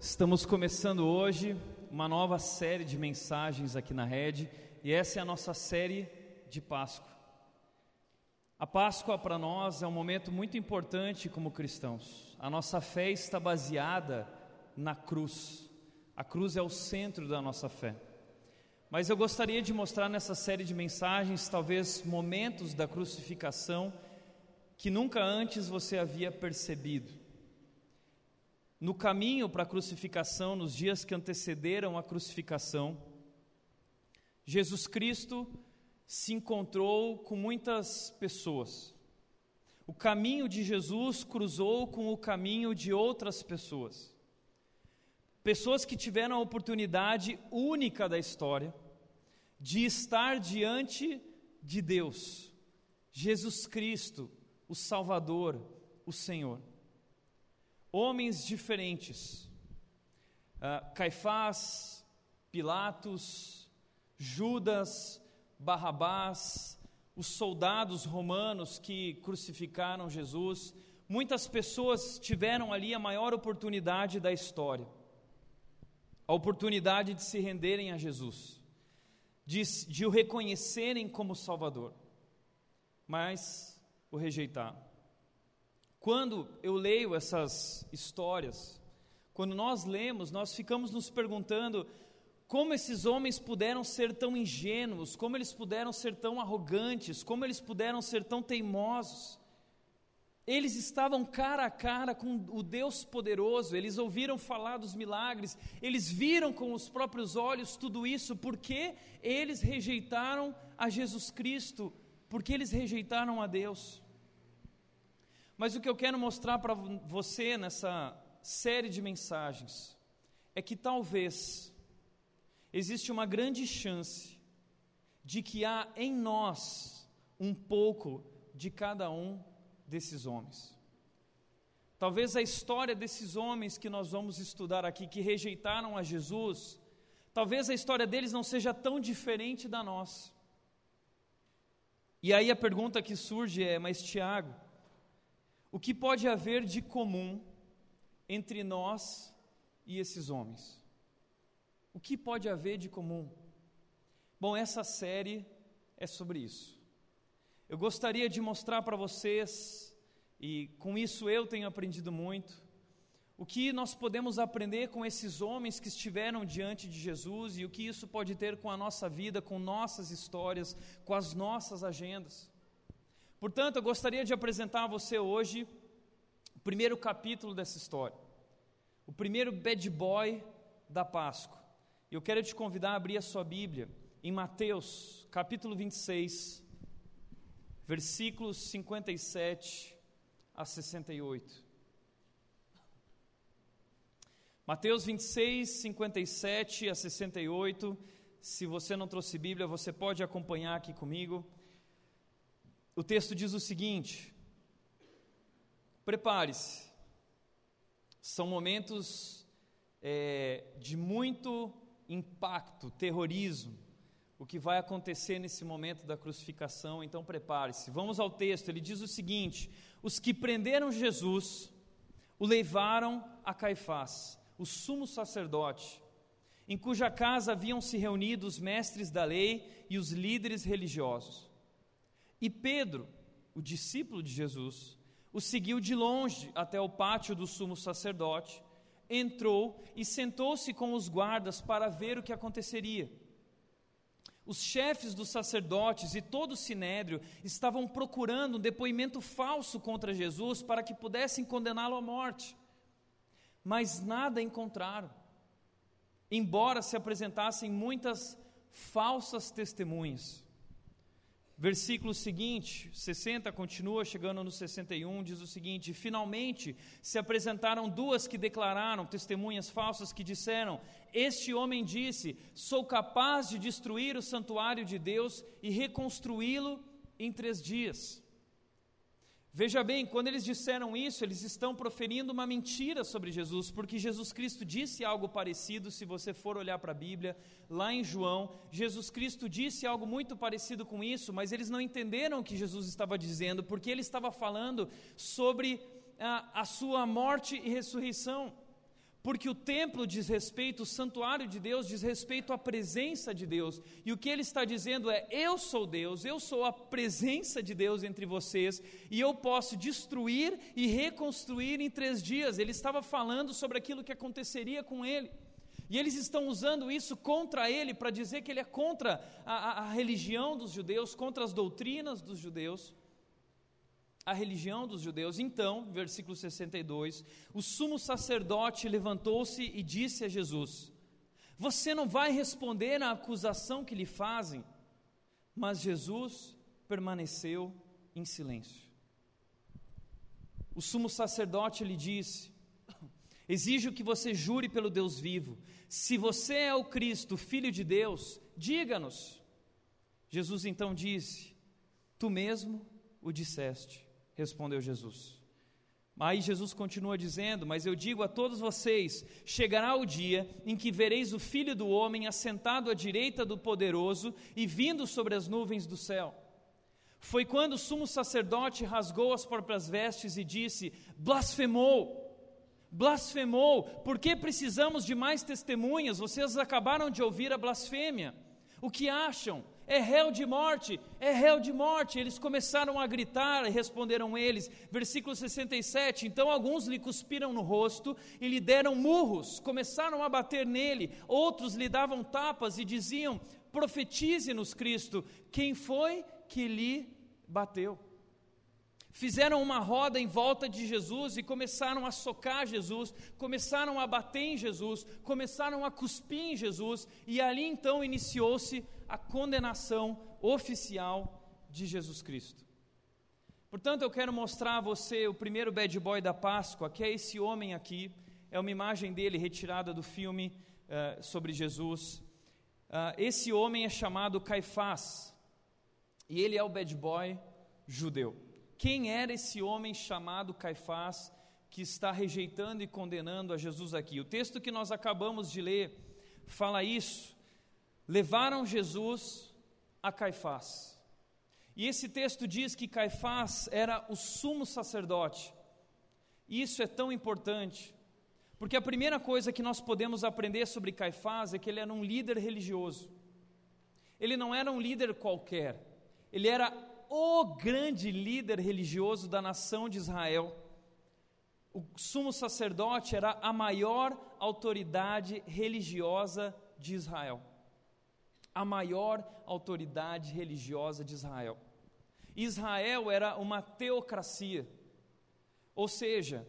Estamos começando hoje uma nova série de mensagens aqui na Rede e essa é a nossa série de Páscoa. A Páscoa para nós é um momento muito importante como cristãos. A nossa fé está baseada na cruz. A cruz é o centro da nossa fé. Mas eu gostaria de mostrar nessa série de mensagens, talvez momentos da crucificação que nunca antes você havia percebido. No caminho para a crucificação, nos dias que antecederam a crucificação, Jesus Cristo se encontrou com muitas pessoas. O caminho de Jesus cruzou com o caminho de outras pessoas. Pessoas que tiveram a oportunidade única da história de estar diante de Deus, Jesus Cristo, o Salvador, o Senhor. Homens diferentes, uh, Caifás, Pilatos, Judas, Barrabás, os soldados romanos que crucificaram Jesus, muitas pessoas tiveram ali a maior oportunidade da história, a oportunidade de se renderem a Jesus, de, de o reconhecerem como Salvador, mas o rejeitaram. Quando eu leio essas histórias, quando nós lemos, nós ficamos nos perguntando como esses homens puderam ser tão ingênuos, como eles puderam ser tão arrogantes, como eles puderam ser tão teimosos. Eles estavam cara a cara com o Deus poderoso, eles ouviram falar dos milagres, eles viram com os próprios olhos tudo isso, porque eles rejeitaram a Jesus Cristo, porque eles rejeitaram a Deus. Mas o que eu quero mostrar para você nessa série de mensagens é que talvez existe uma grande chance de que há em nós um pouco de cada um desses homens. Talvez a história desses homens que nós vamos estudar aqui, que rejeitaram a Jesus, talvez a história deles não seja tão diferente da nossa. E aí a pergunta que surge é: mas Tiago, o que pode haver de comum entre nós e esses homens? O que pode haver de comum? Bom, essa série é sobre isso. Eu gostaria de mostrar para vocês, e com isso eu tenho aprendido muito, o que nós podemos aprender com esses homens que estiveram diante de Jesus e o que isso pode ter com a nossa vida, com nossas histórias, com as nossas agendas. Portanto, eu gostaria de apresentar a você hoje o primeiro capítulo dessa história, o primeiro bad boy da Páscoa. Eu quero te convidar a abrir a sua Bíblia em Mateus, capítulo 26, versículos 57 a 68. Mateus 26, 57 a 68. Se você não trouxe Bíblia, você pode acompanhar aqui comigo. O texto diz o seguinte: Prepare-se, são momentos é, de muito impacto, terrorismo, o que vai acontecer nesse momento da crucificação, então prepare-se. Vamos ao texto, ele diz o seguinte: Os que prenderam Jesus o levaram a Caifás, o sumo sacerdote, em cuja casa haviam se reunido os mestres da lei e os líderes religiosos. E Pedro, o discípulo de Jesus, o seguiu de longe até o pátio do sumo sacerdote entrou e sentou-se com os guardas para ver o que aconteceria. Os chefes dos sacerdotes e todo o sinédrio estavam procurando um depoimento falso contra Jesus para que pudessem condená-lo à morte, mas nada encontraram, embora se apresentassem muitas falsas testemunhas. Versículo seguinte, 60, continua chegando no 61, diz o seguinte: Finalmente se apresentaram duas que declararam, testemunhas falsas, que disseram: Este homem disse: Sou capaz de destruir o santuário de Deus e reconstruí-lo em três dias. Veja bem, quando eles disseram isso, eles estão proferindo uma mentira sobre Jesus, porque Jesus Cristo disse algo parecido, se você for olhar para a Bíblia, lá em João, Jesus Cristo disse algo muito parecido com isso, mas eles não entenderam o que Jesus estava dizendo, porque ele estava falando sobre a, a sua morte e ressurreição. Porque o templo diz respeito, o santuário de Deus diz respeito à presença de Deus, e o que ele está dizendo é: Eu sou Deus, eu sou a presença de Deus entre vocês, e eu posso destruir e reconstruir em três dias. Ele estava falando sobre aquilo que aconteceria com ele. E eles estão usando isso contra ele para dizer que ele é contra a, a, a religião dos judeus, contra as doutrinas dos judeus a religião dos judeus. Então, versículo 62, o sumo sacerdote levantou-se e disse a Jesus: Você não vai responder à acusação que lhe fazem? Mas Jesus permaneceu em silêncio. O sumo sacerdote lhe disse: Exijo que você jure pelo Deus vivo. Se você é o Cristo, filho de Deus, diga-nos. Jesus então disse: Tu mesmo o disseste respondeu Jesus. Aí Jesus continua dizendo: Mas eu digo a todos vocês: chegará o dia em que vereis o Filho do Homem assentado à direita do Poderoso e vindo sobre as nuvens do céu. Foi quando o sumo sacerdote rasgou as próprias vestes e disse: Blasfemou! Blasfemou! Por que precisamos de mais testemunhas? Vocês acabaram de ouvir a blasfêmia. O que acham? É réu de morte, é réu de morte. Eles começaram a gritar e responderam eles. Versículo 67. Então alguns lhe cuspiram no rosto e lhe deram murros, começaram a bater nele. Outros lhe davam tapas e diziam: Profetize-nos, Cristo, quem foi que lhe bateu? Fizeram uma roda em volta de Jesus e começaram a socar Jesus, começaram a bater em Jesus, começaram a cuspir em Jesus, e ali então iniciou-se a condenação oficial de Jesus Cristo. Portanto, eu quero mostrar a você o primeiro bad boy da Páscoa, que é esse homem aqui, é uma imagem dele retirada do filme uh, sobre Jesus. Uh, esse homem é chamado Caifás, e ele é o bad boy judeu. Quem era esse homem chamado Caifás que está rejeitando e condenando a Jesus aqui? O texto que nós acabamos de ler fala isso levaram Jesus a Caifás. E esse texto diz que Caifás era o sumo sacerdote. Isso é tão importante, porque a primeira coisa que nós podemos aprender sobre Caifás é que ele era um líder religioso. Ele não era um líder qualquer, ele era o grande líder religioso da nação de Israel. O sumo sacerdote era a maior autoridade religiosa de Israel a maior autoridade religiosa de Israel. Israel era uma teocracia, ou seja,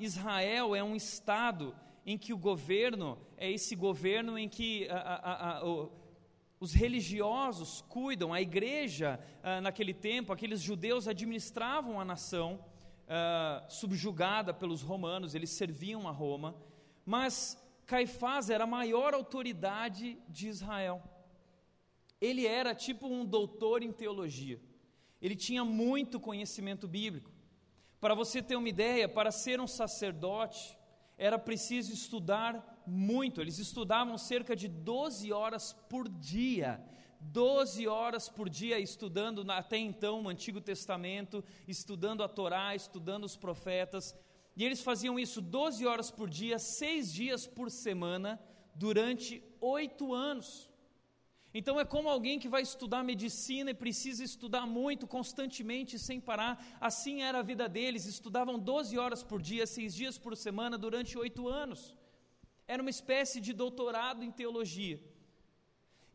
Israel é um estado em que o governo é esse governo em que a, a, a, os religiosos cuidam, a igreja naquele tempo, aqueles judeus administravam a nação subjugada pelos romanos, eles serviam a Roma, mas Caifás era a maior autoridade de Israel. Ele era tipo um doutor em teologia. Ele tinha muito conhecimento bíblico. Para você ter uma ideia, para ser um sacerdote, era preciso estudar muito. Eles estudavam cerca de 12 horas por dia. 12 horas por dia estudando até então o Antigo Testamento, estudando a Torá, estudando os profetas. E eles faziam isso 12 horas por dia, seis dias por semana, durante oito anos. Então é como alguém que vai estudar medicina e precisa estudar muito, constantemente, sem parar. Assim era a vida deles, estudavam 12 horas por dia, seis dias por semana, durante oito anos. Era uma espécie de doutorado em teologia.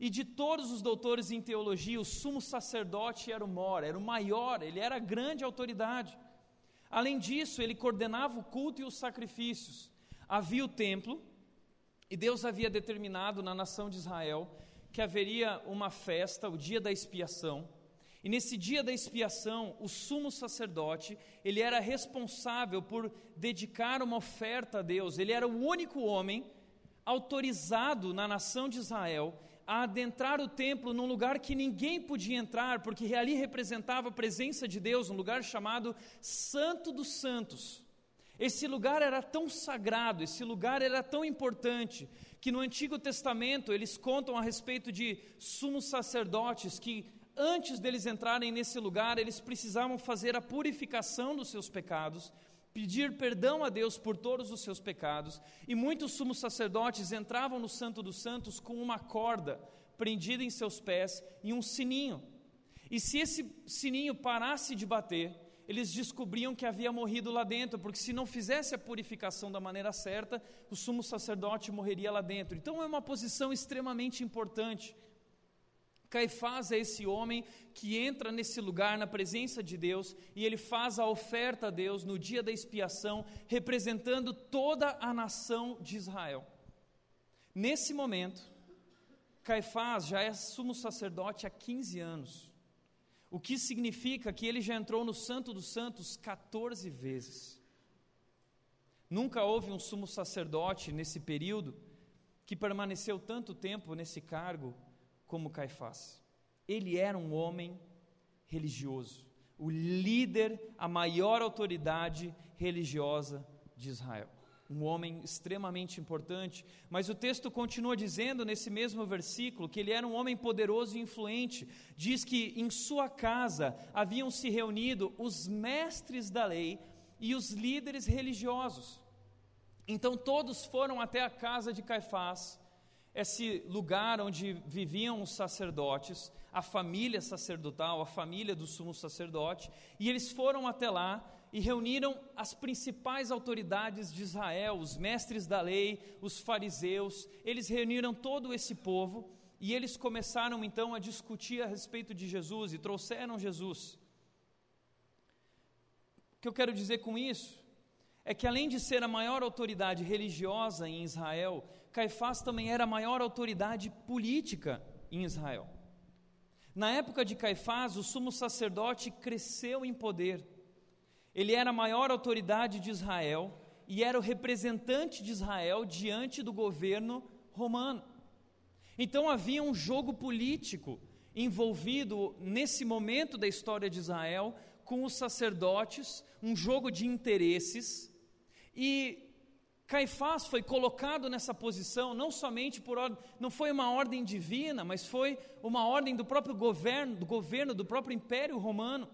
E de todos os doutores em teologia, o sumo sacerdote era o maior, era o maior, ele era a grande autoridade. Além disso, ele coordenava o culto e os sacrifícios. Havia o templo, e Deus havia determinado na nação de Israel que haveria uma festa, o dia da expiação. E nesse dia da expiação, o sumo sacerdote, ele era responsável por dedicar uma oferta a Deus. Ele era o único homem autorizado na nação de Israel a adentrar o templo num lugar que ninguém podia entrar, porque ali representava a presença de Deus, um lugar chamado Santo dos Santos. Esse lugar era tão sagrado, esse lugar era tão importante, que no Antigo Testamento eles contam a respeito de sumos sacerdotes que antes deles entrarem nesse lugar, eles precisavam fazer a purificação dos seus pecados, pedir perdão a Deus por todos os seus pecados, e muitos sumos sacerdotes entravam no Santo dos Santos com uma corda prendida em seus pés e um sininho. E se esse sininho parasse de bater, eles descobriam que havia morrido lá dentro, porque se não fizesse a purificação da maneira certa, o sumo sacerdote morreria lá dentro. Então é uma posição extremamente importante. Caifás é esse homem que entra nesse lugar na presença de Deus e ele faz a oferta a Deus no dia da expiação, representando toda a nação de Israel. Nesse momento, Caifás já é sumo sacerdote há 15 anos, o que significa que ele já entrou no Santo dos Santos 14 vezes. Nunca houve um sumo sacerdote nesse período que permaneceu tanto tempo nesse cargo como Caifás. Ele era um homem religioso, o líder, a maior autoridade religiosa de Israel. Um homem extremamente importante, mas o texto continua dizendo nesse mesmo versículo que ele era um homem poderoso e influente. Diz que em sua casa haviam se reunido os mestres da lei e os líderes religiosos. Então todos foram até a casa de Caifás esse lugar onde viviam os sacerdotes, a família sacerdotal, a família do sumo sacerdote, e eles foram até lá e reuniram as principais autoridades de Israel, os mestres da lei, os fariseus, eles reuniram todo esse povo e eles começaram então a discutir a respeito de Jesus e trouxeram Jesus. O que eu quero dizer com isso é que além de ser a maior autoridade religiosa em Israel, Caifás também era a maior autoridade política em Israel. Na época de Caifás, o sumo sacerdote cresceu em poder. Ele era a maior autoridade de Israel e era o representante de Israel diante do governo romano. Então havia um jogo político envolvido nesse momento da história de Israel com os sacerdotes, um jogo de interesses, e Caifás foi colocado nessa posição não somente por ordem, não foi uma ordem divina, mas foi uma ordem do próprio governo, do governo do próprio Império Romano.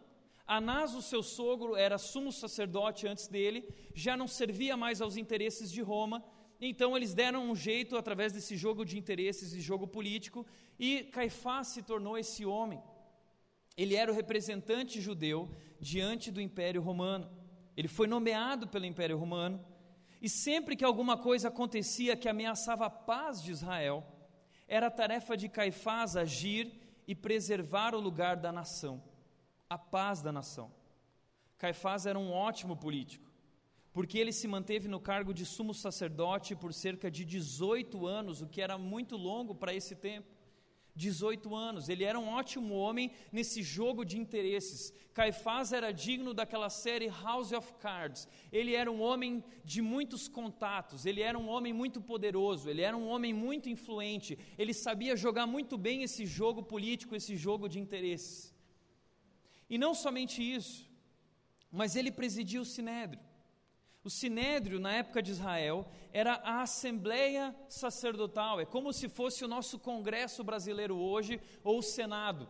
Anás, o seu sogro, era sumo sacerdote antes dele, já não servia mais aos interesses de Roma, então eles deram um jeito através desse jogo de interesses e jogo político, e Caifás se tornou esse homem. Ele era o representante judeu diante do Império Romano. Ele foi nomeado pelo Império Romano e sempre que alguma coisa acontecia que ameaçava a paz de Israel, era tarefa de Caifás agir e preservar o lugar da nação, a paz da nação. Caifás era um ótimo político, porque ele se manteve no cargo de sumo sacerdote por cerca de 18 anos, o que era muito longo para esse tempo. 18 anos. Ele era um ótimo homem nesse jogo de interesses. Caifás era digno daquela série House of Cards. Ele era um homem de muitos contatos, ele era um homem muito poderoso, ele era um homem muito influente. Ele sabia jogar muito bem esse jogo político, esse jogo de interesses. E não somente isso, mas ele presidia o sinédrio. O sinédrio, na época de Israel, era a assembleia sacerdotal, é como se fosse o nosso congresso brasileiro hoje, ou o Senado.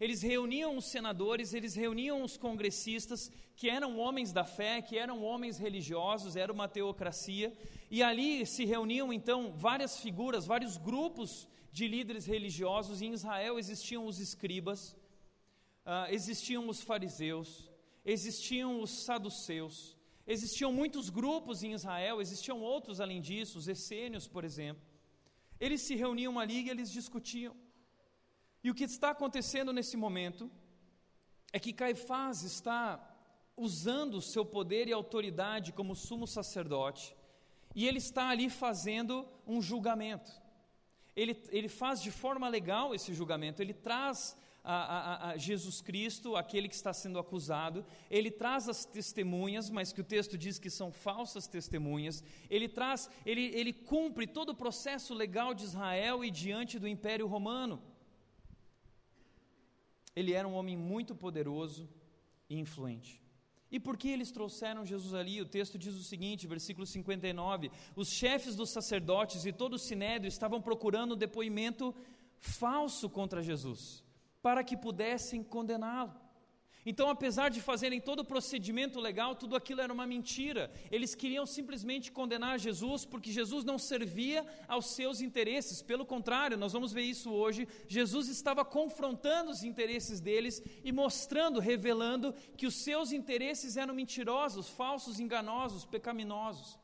Eles reuniam os senadores, eles reuniam os congressistas, que eram homens da fé, que eram homens religiosos, era uma teocracia, e ali se reuniam então várias figuras, vários grupos de líderes religiosos. Em Israel existiam os escribas, uh, existiam os fariseus, existiam os saduceus, Existiam muitos grupos em Israel, existiam outros além disso, os essênios, por exemplo. Eles se reuniam ali e eles discutiam. E o que está acontecendo nesse momento é que Caifás está usando o seu poder e autoridade como sumo sacerdote, e ele está ali fazendo um julgamento. Ele, ele faz de forma legal esse julgamento, ele traz a, a, a, Jesus Cristo, aquele que está sendo acusado, ele traz as testemunhas, mas que o texto diz que são falsas testemunhas, ele traz, ele, ele cumpre todo o processo legal de Israel e diante do Império Romano. Ele era um homem muito poderoso e influente. E por que eles trouxeram Jesus ali? O texto diz o seguinte, versículo 59: Os chefes dos sacerdotes e todo o sinédrio estavam procurando um depoimento falso contra Jesus para que pudessem condená-lo. Então, apesar de fazerem todo o procedimento legal, tudo aquilo era uma mentira. Eles queriam simplesmente condenar Jesus porque Jesus não servia aos seus interesses. Pelo contrário, nós vamos ver isso hoje. Jesus estava confrontando os interesses deles e mostrando, revelando que os seus interesses eram mentirosos, falsos, enganosos, pecaminosos.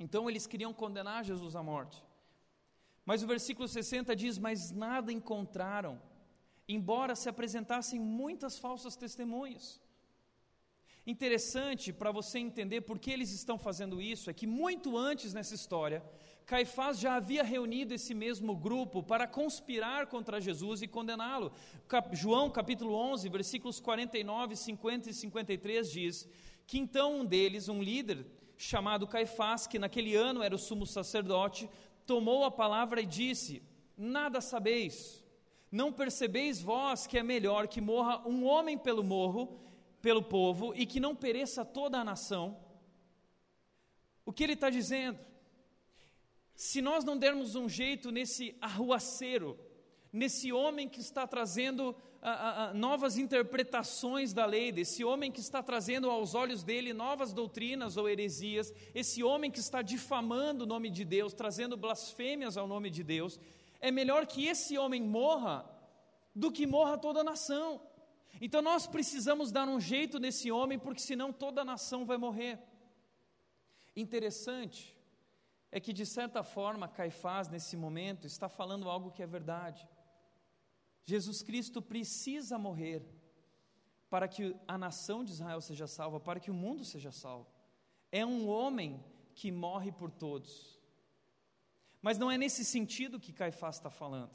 Então, eles queriam condenar Jesus à morte. Mas o versículo 60 diz: Mas nada encontraram embora se apresentassem muitas falsas testemunhas. Interessante para você entender por que eles estão fazendo isso é que muito antes nessa história, Caifás já havia reunido esse mesmo grupo para conspirar contra Jesus e condená-lo. João capítulo 11, versículos 49, 50 e 53 diz que então um deles, um líder chamado Caifás, que naquele ano era o sumo sacerdote, tomou a palavra e disse: Nada sabeis não percebeis vós que é melhor que morra um homem pelo morro, pelo povo, e que não pereça toda a nação? O que ele está dizendo? Se nós não dermos um jeito nesse arruaceiro, nesse homem que está trazendo a, a, a, novas interpretações da lei, desse homem que está trazendo aos olhos dele novas doutrinas ou heresias, esse homem que está difamando o nome de Deus, trazendo blasfêmias ao nome de Deus, é melhor que esse homem morra do que morra toda a nação. Então nós precisamos dar um jeito nesse homem, porque senão toda a nação vai morrer. Interessante é que, de certa forma, Caifás, nesse momento, está falando algo que é verdade. Jesus Cristo precisa morrer para que a nação de Israel seja salva, para que o mundo seja salvo. É um homem que morre por todos. Mas não é nesse sentido que Caifás está falando.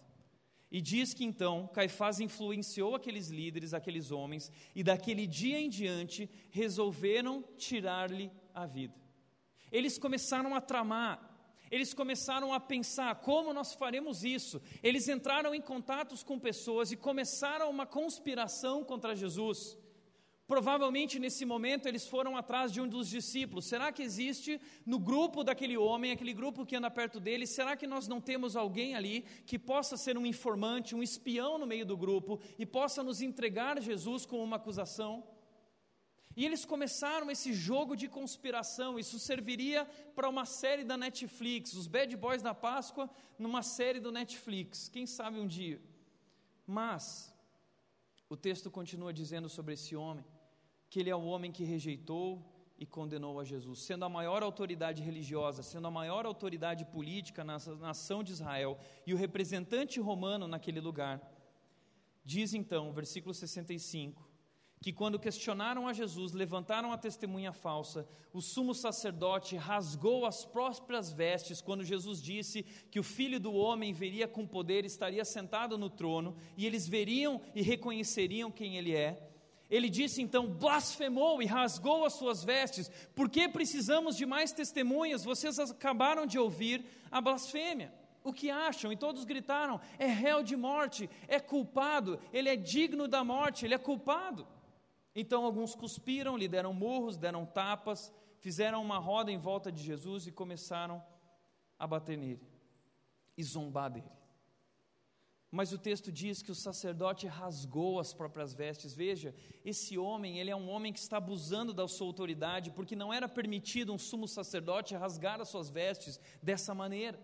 E diz que então Caifás influenciou aqueles líderes, aqueles homens, e daquele dia em diante resolveram tirar-lhe a vida. Eles começaram a tramar, eles começaram a pensar como nós faremos isso. Eles entraram em contatos com pessoas e começaram uma conspiração contra Jesus. Provavelmente nesse momento eles foram atrás de um dos discípulos. Será que existe no grupo daquele homem, aquele grupo que anda perto dele, será que nós não temos alguém ali que possa ser um informante, um espião no meio do grupo e possa nos entregar Jesus com uma acusação? E eles começaram esse jogo de conspiração. Isso serviria para uma série da Netflix, os Bad Boys da Páscoa, numa série do Netflix. Quem sabe um dia. Mas o texto continua dizendo sobre esse homem que ele é o homem que rejeitou e condenou a Jesus, sendo a maior autoridade religiosa, sendo a maior autoridade política na nação de Israel e o representante romano naquele lugar. Diz então, versículo 65, que quando questionaram a Jesus, levantaram a testemunha falsa, o sumo sacerdote rasgou as próprias vestes quando Jesus disse que o filho do homem veria com poder, estaria sentado no trono, e eles veriam e reconheceriam quem ele é. Ele disse então: blasfemou e rasgou as suas vestes. Por que precisamos de mais testemunhas? Vocês acabaram de ouvir a blasfêmia. O que acham? E todos gritaram: é réu de morte, é culpado, ele é digno da morte, ele é culpado. Então alguns cuspiram, lhe deram murros, deram tapas, fizeram uma roda em volta de Jesus e começaram a bater nele e zombar dele. Mas o texto diz que o sacerdote rasgou as próprias vestes. Veja, esse homem, ele é um homem que está abusando da sua autoridade, porque não era permitido um sumo sacerdote rasgar as suas vestes dessa maneira.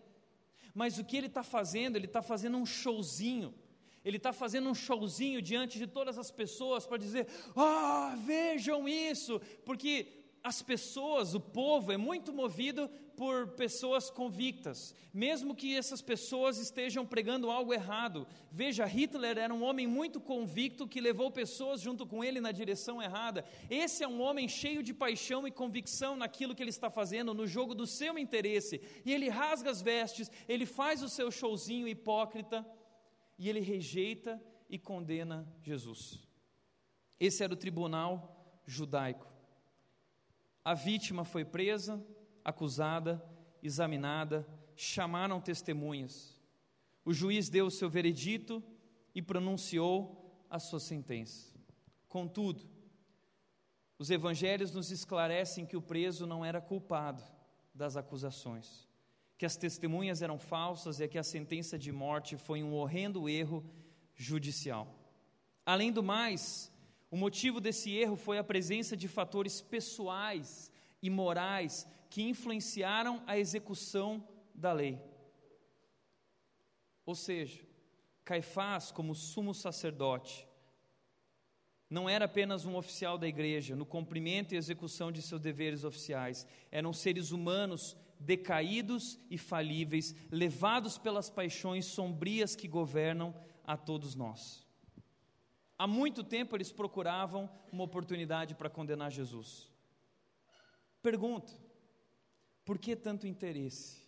Mas o que ele está fazendo? Ele está fazendo um showzinho. Ele está fazendo um showzinho diante de todas as pessoas para dizer: Ah, vejam isso, porque as pessoas, o povo, é muito movido por pessoas convictas, mesmo que essas pessoas estejam pregando algo errado. Veja, Hitler era um homem muito convicto que levou pessoas junto com ele na direção errada. Esse é um homem cheio de paixão e convicção naquilo que ele está fazendo, no jogo do seu interesse. E ele rasga as vestes, ele faz o seu showzinho hipócrita e ele rejeita e condena Jesus. Esse era o tribunal judaico. A vítima foi presa, acusada, examinada, chamaram testemunhas. O juiz deu o seu veredito e pronunciou a sua sentença. Contudo, os evangelhos nos esclarecem que o preso não era culpado das acusações, que as testemunhas eram falsas e que a sentença de morte foi um horrendo erro judicial. Além do mais, o motivo desse erro foi a presença de fatores pessoais e morais que influenciaram a execução da lei. Ou seja, Caifás, como sumo sacerdote, não era apenas um oficial da igreja no cumprimento e execução de seus deveres oficiais, eram seres humanos decaídos e falíveis, levados pelas paixões sombrias que governam a todos nós. Há muito tempo eles procuravam uma oportunidade para condenar Jesus. Pergunta: por que tanto interesse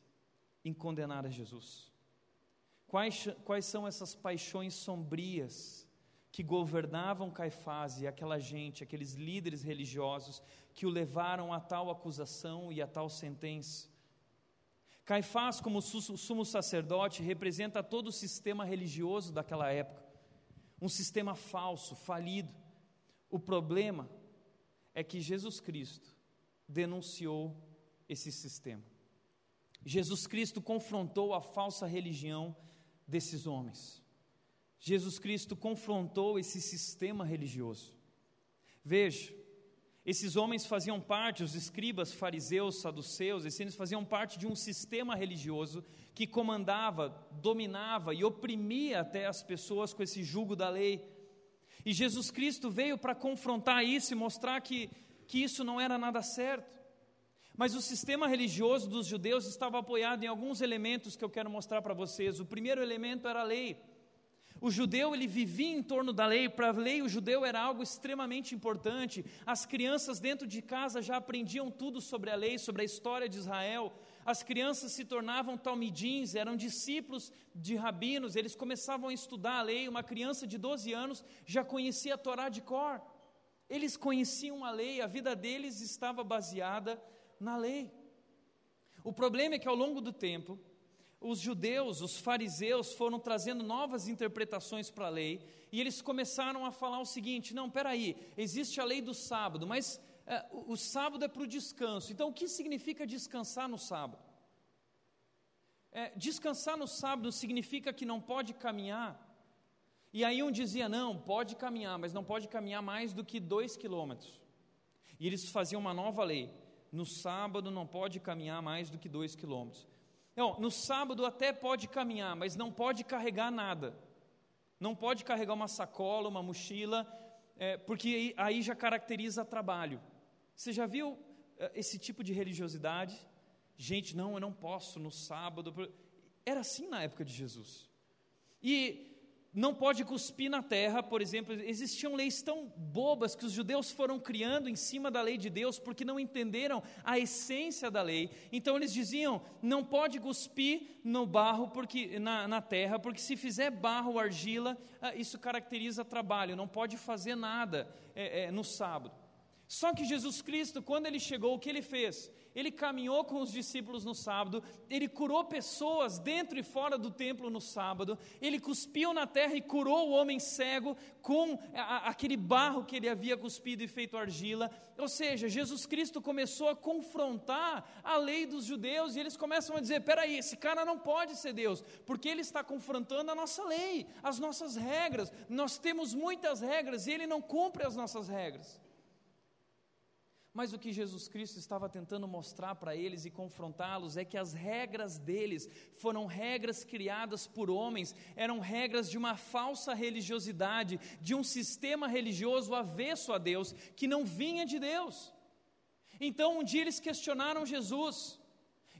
em condenar a Jesus? Quais, quais são essas paixões sombrias que governavam Caifás e aquela gente, aqueles líderes religiosos que o levaram a tal acusação e a tal sentença? Caifás, como sumo sacerdote, representa todo o sistema religioso daquela época, um sistema falso, falido. O problema é que Jesus Cristo denunciou esse sistema. Jesus Cristo confrontou a falsa religião desses homens. Jesus Cristo confrontou esse sistema religioso. Veja, esses homens faziam parte, os escribas, fariseus, saduceus, esses faziam parte de um sistema religioso que comandava, dominava e oprimia até as pessoas com esse jugo da lei. E Jesus Cristo veio para confrontar isso e mostrar que, que isso não era nada certo. Mas o sistema religioso dos judeus estava apoiado em alguns elementos que eu quero mostrar para vocês. O primeiro elemento era a lei. O judeu ele vivia em torno da lei, para a lei o judeu era algo extremamente importante. As crianças dentro de casa já aprendiam tudo sobre a lei, sobre a história de Israel. As crianças se tornavam talmidins, eram discípulos de rabinos, eles começavam a estudar a lei. Uma criança de 12 anos já conhecia a Torá de cor. Eles conheciam a lei, a vida deles estava baseada na lei. O problema é que ao longo do tempo, os judeus, os fariseus, foram trazendo novas interpretações para a lei e eles começaram a falar o seguinte: não, peraí, existe a lei do sábado, mas é, o, o sábado é para o descanso. Então, o que significa descansar no sábado? É, descansar no sábado significa que não pode caminhar. E aí um dizia: não, pode caminhar, mas não pode caminhar mais do que dois quilômetros. E eles faziam uma nova lei no sábado não pode caminhar mais do que dois quilômetros. No sábado até pode caminhar, mas não pode carregar nada. Não pode carregar uma sacola, uma mochila, é, porque aí já caracteriza trabalho. Você já viu é, esse tipo de religiosidade? Gente, não, eu não posso no sábado. Era assim na época de Jesus. E não pode cuspir na terra, por exemplo, existiam leis tão bobas que os judeus foram criando em cima da lei de Deus porque não entenderam a essência da lei. Então eles diziam: não pode cuspir no barro porque na, na terra, porque se fizer barro argila, ah, isso caracteriza trabalho. Não pode fazer nada é, é, no sábado. Só que Jesus Cristo, quando ele chegou, o que ele fez? Ele caminhou com os discípulos no sábado, ele curou pessoas dentro e fora do templo no sábado, ele cuspiu na terra e curou o homem cego com a, aquele barro que ele havia cuspido e feito argila. Ou seja, Jesus Cristo começou a confrontar a lei dos judeus e eles começam a dizer: peraí, esse cara não pode ser Deus, porque ele está confrontando a nossa lei, as nossas regras. Nós temos muitas regras e ele não cumpre as nossas regras. Mas o que Jesus Cristo estava tentando mostrar para eles e confrontá-los é que as regras deles foram regras criadas por homens, eram regras de uma falsa religiosidade, de um sistema religioso avesso a Deus, que não vinha de Deus. Então um dia eles questionaram Jesus.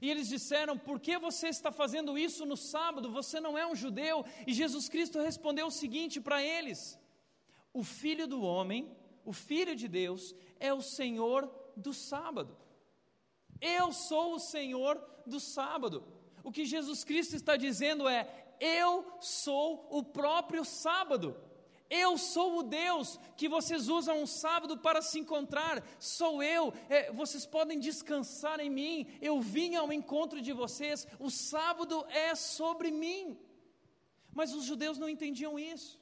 E eles disseram: Por que você está fazendo isso no sábado? Você não é um judeu. E Jesus Cristo respondeu o seguinte para eles: O filho do homem, o filho de Deus, é o Senhor do sábado. Eu sou o Senhor do sábado. O que Jesus Cristo está dizendo é: eu sou o próprio sábado. Eu sou o Deus que vocês usam um sábado para se encontrar. Sou eu. É, vocês podem descansar em mim. Eu vim ao encontro de vocês. O sábado é sobre mim. Mas os judeus não entendiam isso.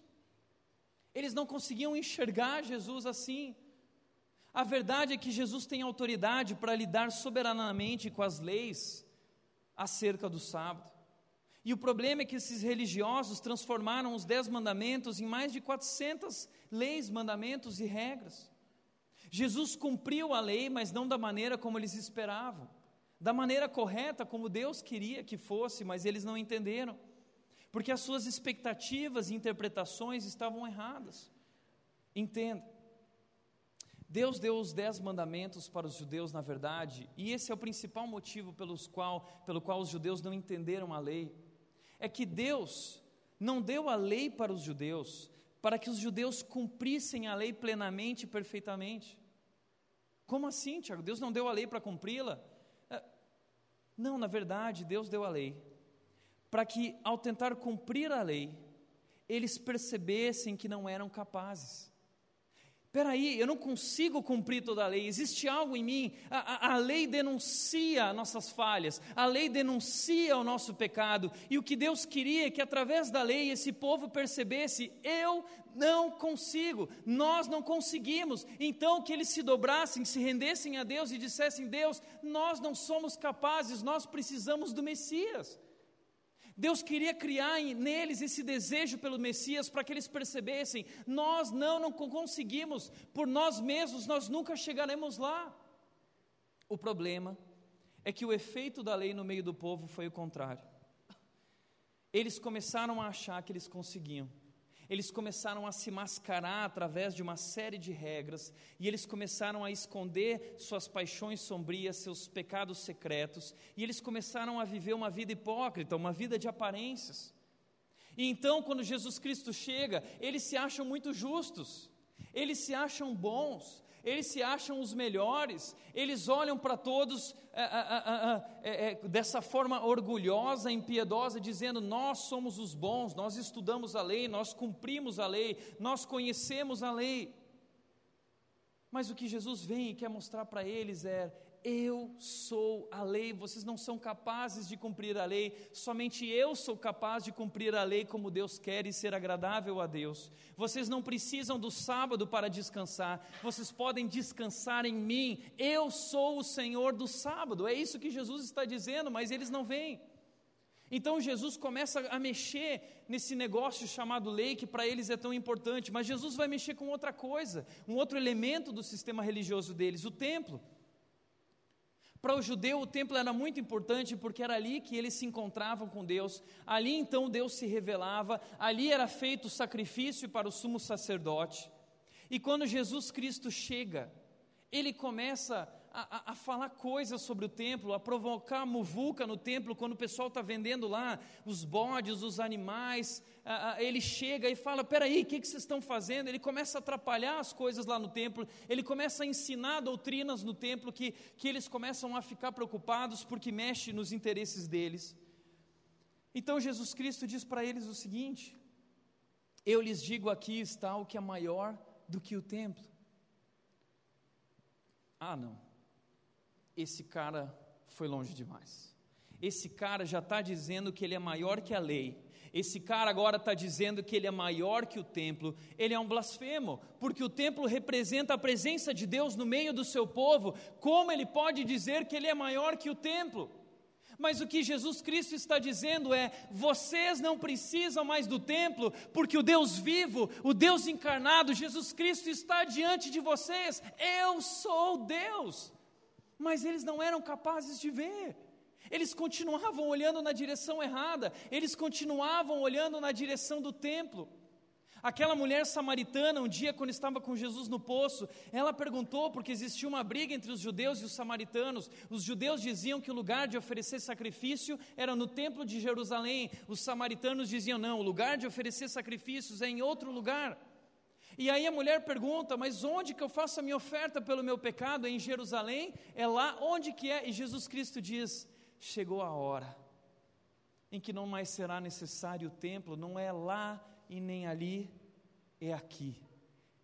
Eles não conseguiam enxergar Jesus assim. A verdade é que Jesus tem autoridade para lidar soberanamente com as leis acerca do sábado. E o problema é que esses religiosos transformaram os dez mandamentos em mais de 400 leis, mandamentos e regras. Jesus cumpriu a lei, mas não da maneira como eles esperavam, da maneira correta como Deus queria que fosse, mas eles não entenderam, porque as suas expectativas e interpretações estavam erradas. Entenda, Deus deu os dez mandamentos para os judeus, na verdade, e esse é o principal motivo pelos qual, pelo qual os judeus não entenderam a lei. É que Deus não deu a lei para os judeus para que os judeus cumprissem a lei plenamente e perfeitamente. Como assim, Tiago? Deus não deu a lei para cumpri-la? É, não, na verdade, Deus deu a lei para que, ao tentar cumprir a lei, eles percebessem que não eram capazes. Espera aí, eu não consigo cumprir toda a lei, existe algo em mim, a, a, a, lei denuncia nossas falhas, a lei denuncia o nosso pecado, e o que Deus queria é que através da lei esse povo percebesse: eu não consigo, nós não conseguimos, então que eles se dobrassem, se rendessem a Deus e dissessem: Deus, nós não somos capazes, nós precisamos do Messias. Deus queria criar neles esse desejo pelo Messias para que eles percebessem: nós não, não conseguimos, por nós mesmos nós nunca chegaremos lá. O problema é que o efeito da lei no meio do povo foi o contrário. Eles começaram a achar que eles conseguiam eles começaram a se mascarar através de uma série de regras, e eles começaram a esconder suas paixões sombrias, seus pecados secretos, e eles começaram a viver uma vida hipócrita, uma vida de aparências. E então, quando Jesus Cristo chega, eles se acham muito justos, eles se acham bons, eles se acham os melhores, eles olham para todos é, é, é, dessa forma orgulhosa, impiedosa, dizendo: Nós somos os bons, nós estudamos a lei, nós cumprimos a lei, nós conhecemos a lei. Mas o que Jesus vem e quer mostrar para eles é: eu sou a lei, vocês não são capazes de cumprir a lei, somente eu sou capaz de cumprir a lei como Deus quer e ser agradável a Deus. Vocês não precisam do sábado para descansar, vocês podem descansar em mim, eu sou o Senhor do sábado. É isso que Jesus está dizendo, mas eles não vêm. Então Jesus começa a mexer nesse negócio chamado lei, que para eles é tão importante, mas Jesus vai mexer com outra coisa, um outro elemento do sistema religioso deles, o templo. Para o judeu, o templo era muito importante porque era ali que eles se encontravam com Deus, ali então Deus se revelava, ali era feito o sacrifício para o sumo sacerdote. E quando Jesus Cristo chega, ele começa a, a, falar coisas sobre o templo, a provocar muvuca no templo, quando o pessoal está vendendo lá os bodes, os animais, a, ele chega e fala: peraí, o que, que vocês estão fazendo? Ele começa a atrapalhar as coisas lá no templo, ele começa a ensinar doutrinas no templo que, que eles começam a ficar preocupados porque mexe nos interesses deles. Então Jesus Cristo diz para eles o seguinte: Eu lhes digo aqui está o que é maior do que o templo. Ah, não esse cara foi longe demais. Esse cara já está dizendo que ele é maior que a lei. Esse cara agora está dizendo que ele é maior que o templo. Ele é um blasfemo, porque o templo representa a presença de Deus no meio do seu povo. Como ele pode dizer que ele é maior que o templo? Mas o que Jesus Cristo está dizendo é: vocês não precisam mais do templo, porque o Deus vivo, o Deus encarnado, Jesus Cristo está diante de vocês. Eu sou Deus mas eles não eram capazes de ver. Eles continuavam olhando na direção errada, eles continuavam olhando na direção do templo. Aquela mulher samaritana, um dia, quando estava com Jesus no poço, ela perguntou, porque existia uma briga entre os judeus e os samaritanos. Os judeus diziam que o lugar de oferecer sacrifício era no templo de Jerusalém, os samaritanos diziam: não, o lugar de oferecer sacrifícios é em outro lugar. E aí a mulher pergunta: Mas onde que eu faço a minha oferta pelo meu pecado? É em Jerusalém? É lá? Onde que é? E Jesus Cristo diz: Chegou a hora em que não mais será necessário o templo, não é lá e nem ali, é aqui.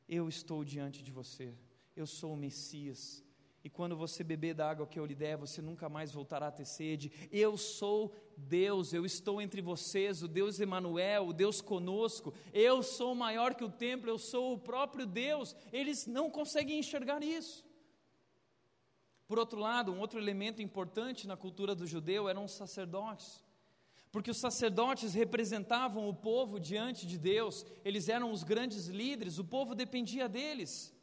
Eu estou diante de você, eu sou o Messias, e quando você beber da água que eu lhe der, você nunca mais voltará a ter sede. Eu sou Deus, eu estou entre vocês, o Deus Emanuel, o Deus conosco. Eu sou maior que o templo, eu sou o próprio Deus. Eles não conseguem enxergar isso. Por outro lado, um outro elemento importante na cultura do judeu eram os sacerdotes. porque os sacerdotes representavam o povo diante de Deus, eles eram os grandes líderes, o povo dependia deles.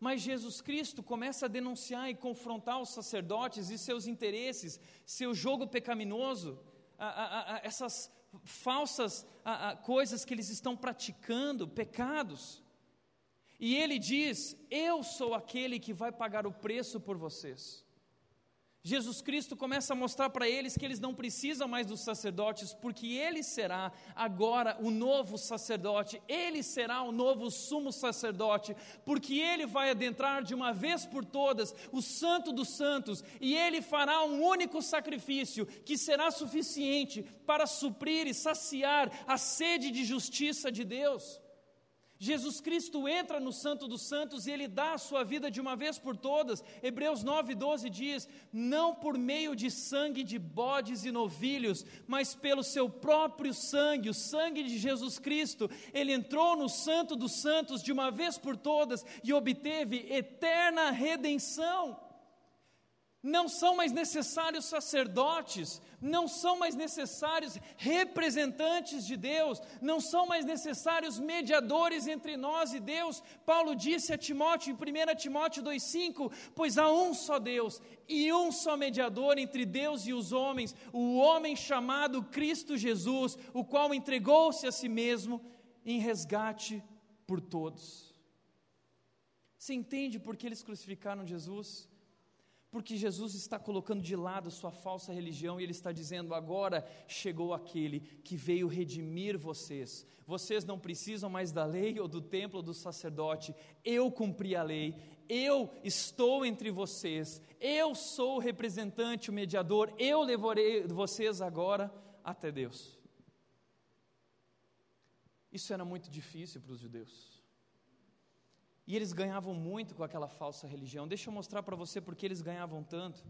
Mas Jesus Cristo começa a denunciar e confrontar os sacerdotes e seus interesses, seu jogo pecaminoso, a, a, a, essas falsas coisas que eles estão praticando, pecados. E ele diz: Eu sou aquele que vai pagar o preço por vocês. Jesus Cristo começa a mostrar para eles que eles não precisam mais dos sacerdotes, porque ele será agora o novo sacerdote, ele será o novo sumo sacerdote, porque ele vai adentrar de uma vez por todas o Santo dos Santos, e ele fará um único sacrifício que será suficiente para suprir e saciar a sede de justiça de Deus. Jesus Cristo entra no Santo dos Santos e ele dá a sua vida de uma vez por todas. Hebreus 9:12 diz: "Não por meio de sangue de bodes e novilhos, mas pelo seu próprio sangue, o sangue de Jesus Cristo, ele entrou no Santo dos Santos de uma vez por todas e obteve eterna redenção." Não são mais necessários sacerdotes, não são mais necessários representantes de Deus, não são mais necessários mediadores entre nós e Deus. Paulo disse a Timóteo em 1 Timóteo 2,5: Pois há um só Deus e um só mediador entre Deus e os homens, o homem chamado Cristo Jesus, o qual entregou-se a si mesmo em resgate por todos. Você entende por que eles crucificaram Jesus? Porque Jesus está colocando de lado sua falsa religião e ele está dizendo: agora chegou aquele que veio redimir vocês. Vocês não precisam mais da lei ou do templo ou do sacerdote. Eu cumpri a lei, eu estou entre vocês, eu sou o representante, o mediador, eu levarei vocês agora até Deus. Isso era muito difícil para os judeus. E eles ganhavam muito com aquela falsa religião. Deixa eu mostrar para você por que eles ganhavam tanto.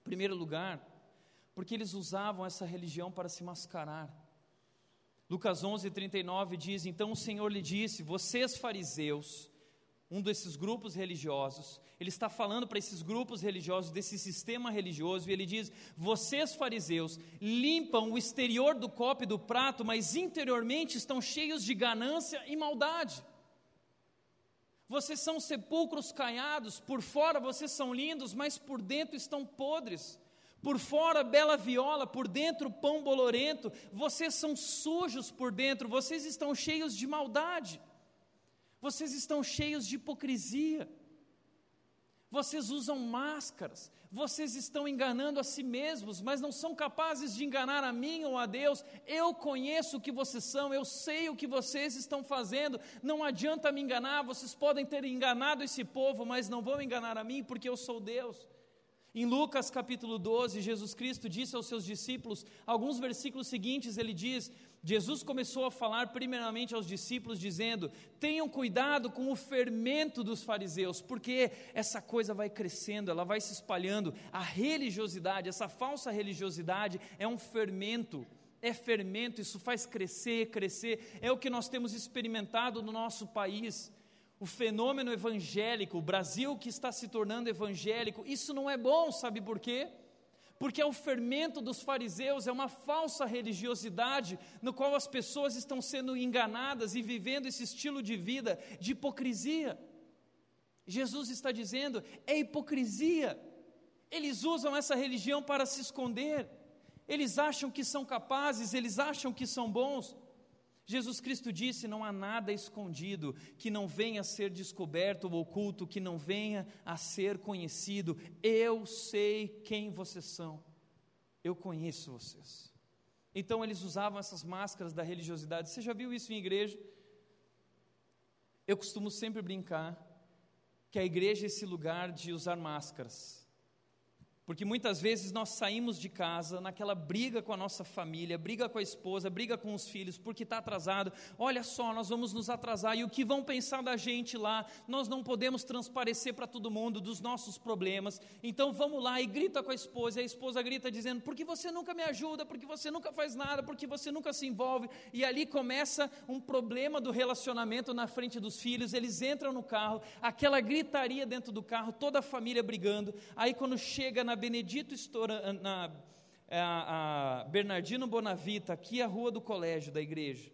Em primeiro lugar, porque eles usavam essa religião para se mascarar. Lucas 11, 39 diz: Então o Senhor lhe disse: Vocês, fariseus, um desses grupos religiosos, ele está falando para esses grupos religiosos, desse sistema religioso, e ele diz: Vocês, fariseus, limpam o exterior do copo e do prato, mas interiormente estão cheios de ganância e maldade. Vocês são sepulcros caiados, por fora vocês são lindos, mas por dentro estão podres. Por fora, bela viola, por dentro, pão bolorento. Vocês são sujos por dentro, vocês estão cheios de maldade. Vocês estão cheios de hipocrisia. Vocês usam máscaras, vocês estão enganando a si mesmos, mas não são capazes de enganar a mim ou a Deus. Eu conheço o que vocês são, eu sei o que vocês estão fazendo. Não adianta me enganar, vocês podem ter enganado esse povo, mas não vão enganar a mim, porque eu sou Deus. Em Lucas capítulo 12, Jesus Cristo disse aos seus discípulos, alguns versículos seguintes, ele diz: Jesus começou a falar primeiramente aos discípulos, dizendo: tenham cuidado com o fermento dos fariseus, porque essa coisa vai crescendo, ela vai se espalhando. A religiosidade, essa falsa religiosidade, é um fermento. É fermento, isso faz crescer, crescer. É o que nós temos experimentado no nosso país o fenômeno evangélico, o Brasil que está se tornando evangélico, isso não é bom, sabe por quê? Porque é o fermento dos fariseus, é uma falsa religiosidade no qual as pessoas estão sendo enganadas e vivendo esse estilo de vida de hipocrisia. Jesus está dizendo, é hipocrisia. Eles usam essa religião para se esconder. Eles acham que são capazes, eles acham que são bons, Jesus Cristo disse: não há nada escondido que não venha a ser descoberto ou oculto, que não venha a ser conhecido. Eu sei quem vocês são, eu conheço vocês. Então eles usavam essas máscaras da religiosidade. Você já viu isso em igreja? Eu costumo sempre brincar que a igreja é esse lugar de usar máscaras. Porque muitas vezes nós saímos de casa naquela briga com a nossa família, briga com a esposa, briga com os filhos, porque está atrasado. Olha só, nós vamos nos atrasar e o que vão pensar da gente lá? Nós não podemos transparecer para todo mundo dos nossos problemas. Então vamos lá e grita com a esposa, e a esposa grita dizendo: porque você nunca me ajuda, porque você nunca faz nada, porque você nunca se envolve. E ali começa um problema do relacionamento na frente dos filhos. Eles entram no carro, aquela gritaria dentro do carro, toda a família brigando. Aí quando chega na Benedito Estoura, na a, a Bernardino Bonavita, aqui é a rua do colégio, da igreja.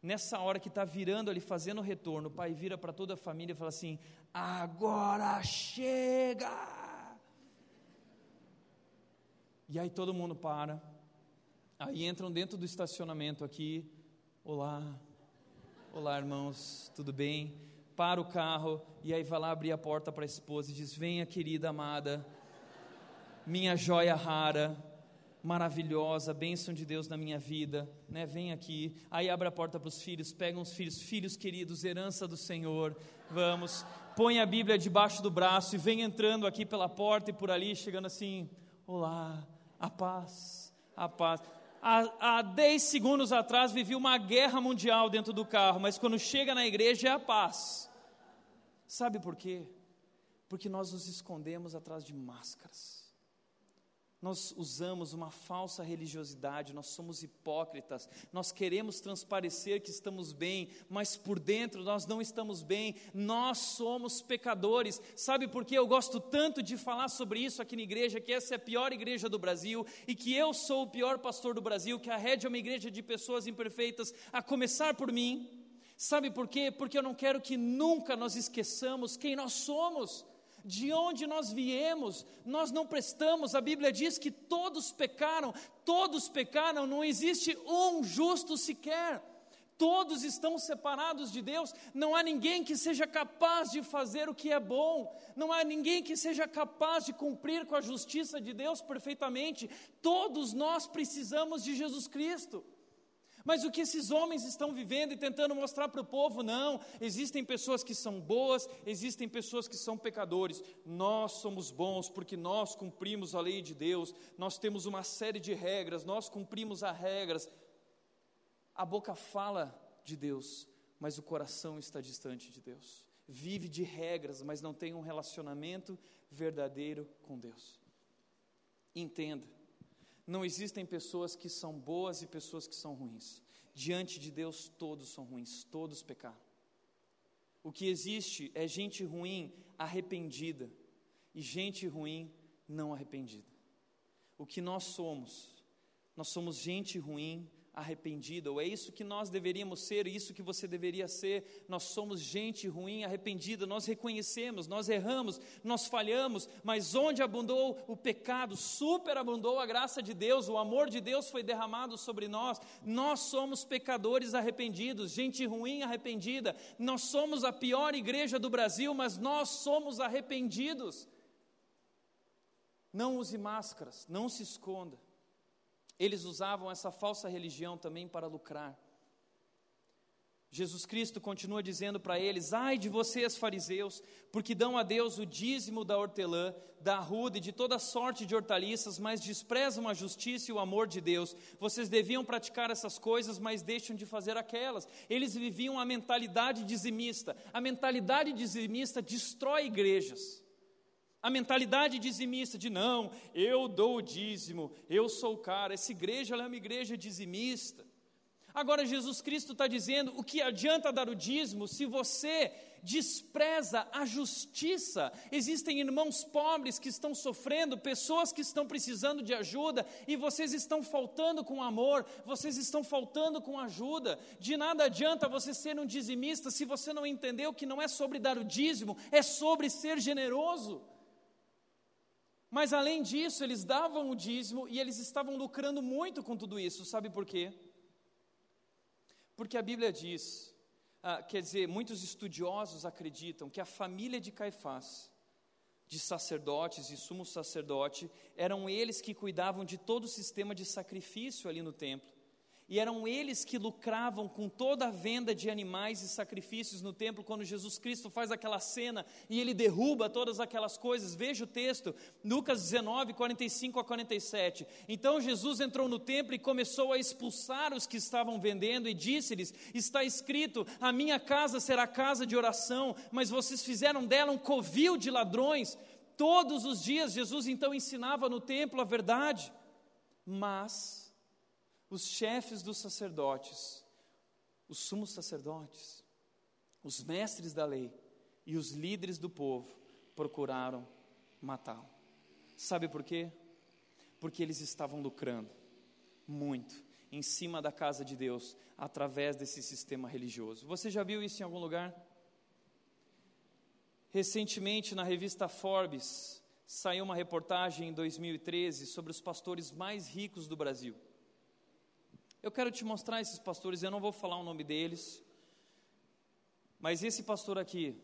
Nessa hora que está virando ali, fazendo o retorno, o pai vira para toda a família e fala assim: Agora chega! E aí todo mundo para. Aí entram dentro do estacionamento aqui. Olá, olá irmãos, tudo bem? Para o carro e aí vai lá abrir a porta para a esposa e diz: Venha, querida amada, minha joia rara, maravilhosa, bênção de Deus na minha vida, né? Vem aqui. Aí abre a porta para os filhos, pega os filhos, filhos queridos, herança do Senhor. Vamos, põe a Bíblia debaixo do braço e vem entrando aqui pela porta e por ali, chegando assim: Olá, a paz, a paz há, há 10 segundos atrás vivia uma guerra mundial dentro do carro, mas quando chega na igreja é a paz. Sabe por quê? Porque nós nos escondemos atrás de máscaras nós usamos uma falsa religiosidade, nós somos hipócritas, nós queremos transparecer que estamos bem, mas por dentro nós não estamos bem, nós somos pecadores. Sabe por que eu gosto tanto de falar sobre isso aqui na igreja? Que essa é a pior igreja do Brasil e que eu sou o pior pastor do Brasil, que a rede é uma igreja de pessoas imperfeitas, a começar por mim. Sabe por quê? Porque eu não quero que nunca nós esqueçamos quem nós somos de onde nós viemos, nós não prestamos. A Bíblia diz que todos pecaram, todos pecaram, não existe um justo sequer. Todos estão separados de Deus, não há ninguém que seja capaz de fazer o que é bom, não há ninguém que seja capaz de cumprir com a justiça de Deus perfeitamente. Todos nós precisamos de Jesus Cristo. Mas o que esses homens estão vivendo e tentando mostrar para o povo, não, existem pessoas que são boas, existem pessoas que são pecadores. Nós somos bons porque nós cumprimos a lei de Deus, nós temos uma série de regras, nós cumprimos as regras. A boca fala de Deus, mas o coração está distante de Deus. Vive de regras, mas não tem um relacionamento verdadeiro com Deus. Entenda, não existem pessoas que são boas e pessoas que são ruins. Diante de Deus, todos são ruins, todos pecaram. O que existe é gente ruim arrependida e gente ruim não arrependida. O que nós somos, nós somos gente ruim arrependida, ou é isso que nós deveríamos ser, isso que você deveria ser. Nós somos gente ruim, arrependida, nós reconhecemos, nós erramos, nós falhamos, mas onde abundou o pecado, superabundou a graça de Deus, o amor de Deus foi derramado sobre nós. Nós somos pecadores arrependidos, gente ruim arrependida. Nós somos a pior igreja do Brasil, mas nós somos arrependidos. Não use máscaras, não se esconda. Eles usavam essa falsa religião também para lucrar. Jesus Cristo continua dizendo para eles: Ai de vocês, fariseus, porque dão a Deus o dízimo da hortelã, da arruda e de toda sorte de hortaliças, mas desprezam a justiça e o amor de Deus. Vocês deviam praticar essas coisas, mas deixam de fazer aquelas. Eles viviam a mentalidade dizimista. A mentalidade dizimista destrói igrejas. A mentalidade dizimista de não, eu dou o dízimo, eu sou o cara, essa igreja é uma igreja dizimista. Agora Jesus Cristo está dizendo: o que adianta dar o dízimo se você despreza a justiça? Existem irmãos pobres que estão sofrendo, pessoas que estão precisando de ajuda e vocês estão faltando com amor, vocês estão faltando com ajuda. De nada adianta você ser um dizimista se você não entendeu que não é sobre dar o dízimo, é sobre ser generoso. Mas além disso, eles davam o dízimo e eles estavam lucrando muito com tudo isso. Sabe por quê? Porque a Bíblia diz, ah, quer dizer, muitos estudiosos acreditam que a família de Caifás, de sacerdotes e sumo sacerdote, eram eles que cuidavam de todo o sistema de sacrifício ali no templo e eram eles que lucravam com toda a venda de animais e sacrifícios no templo, quando Jesus Cristo faz aquela cena e ele derruba todas aquelas coisas. Veja o texto, Lucas 19, 45 a 47. Então Jesus entrou no templo e começou a expulsar os que estavam vendendo, e disse-lhes: Está escrito, a minha casa será casa de oração, mas vocês fizeram dela um covil de ladrões. Todos os dias Jesus então ensinava no templo a verdade, mas os chefes dos sacerdotes, os sumos sacerdotes, os mestres da lei e os líderes do povo procuraram matá-lo. Sabe por quê? Porque eles estavam lucrando. muito em cima da casa de Deus através desse sistema religioso. Você já viu isso em algum lugar? Recentemente, na revista Forbes, saiu uma reportagem em 2013 sobre os pastores mais ricos do Brasil. Eu quero te mostrar esses pastores, eu não vou falar o nome deles, mas esse pastor aqui,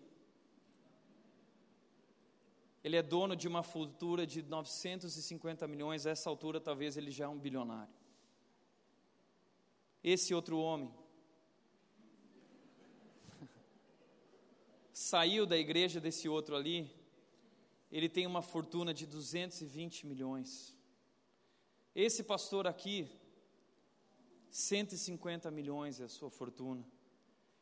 ele é dono de uma fortuna de 950 milhões, a essa altura talvez ele já é um bilionário. Esse outro homem saiu da igreja desse outro ali, ele tem uma fortuna de 220 milhões. Esse pastor aqui, 150 milhões é a sua fortuna.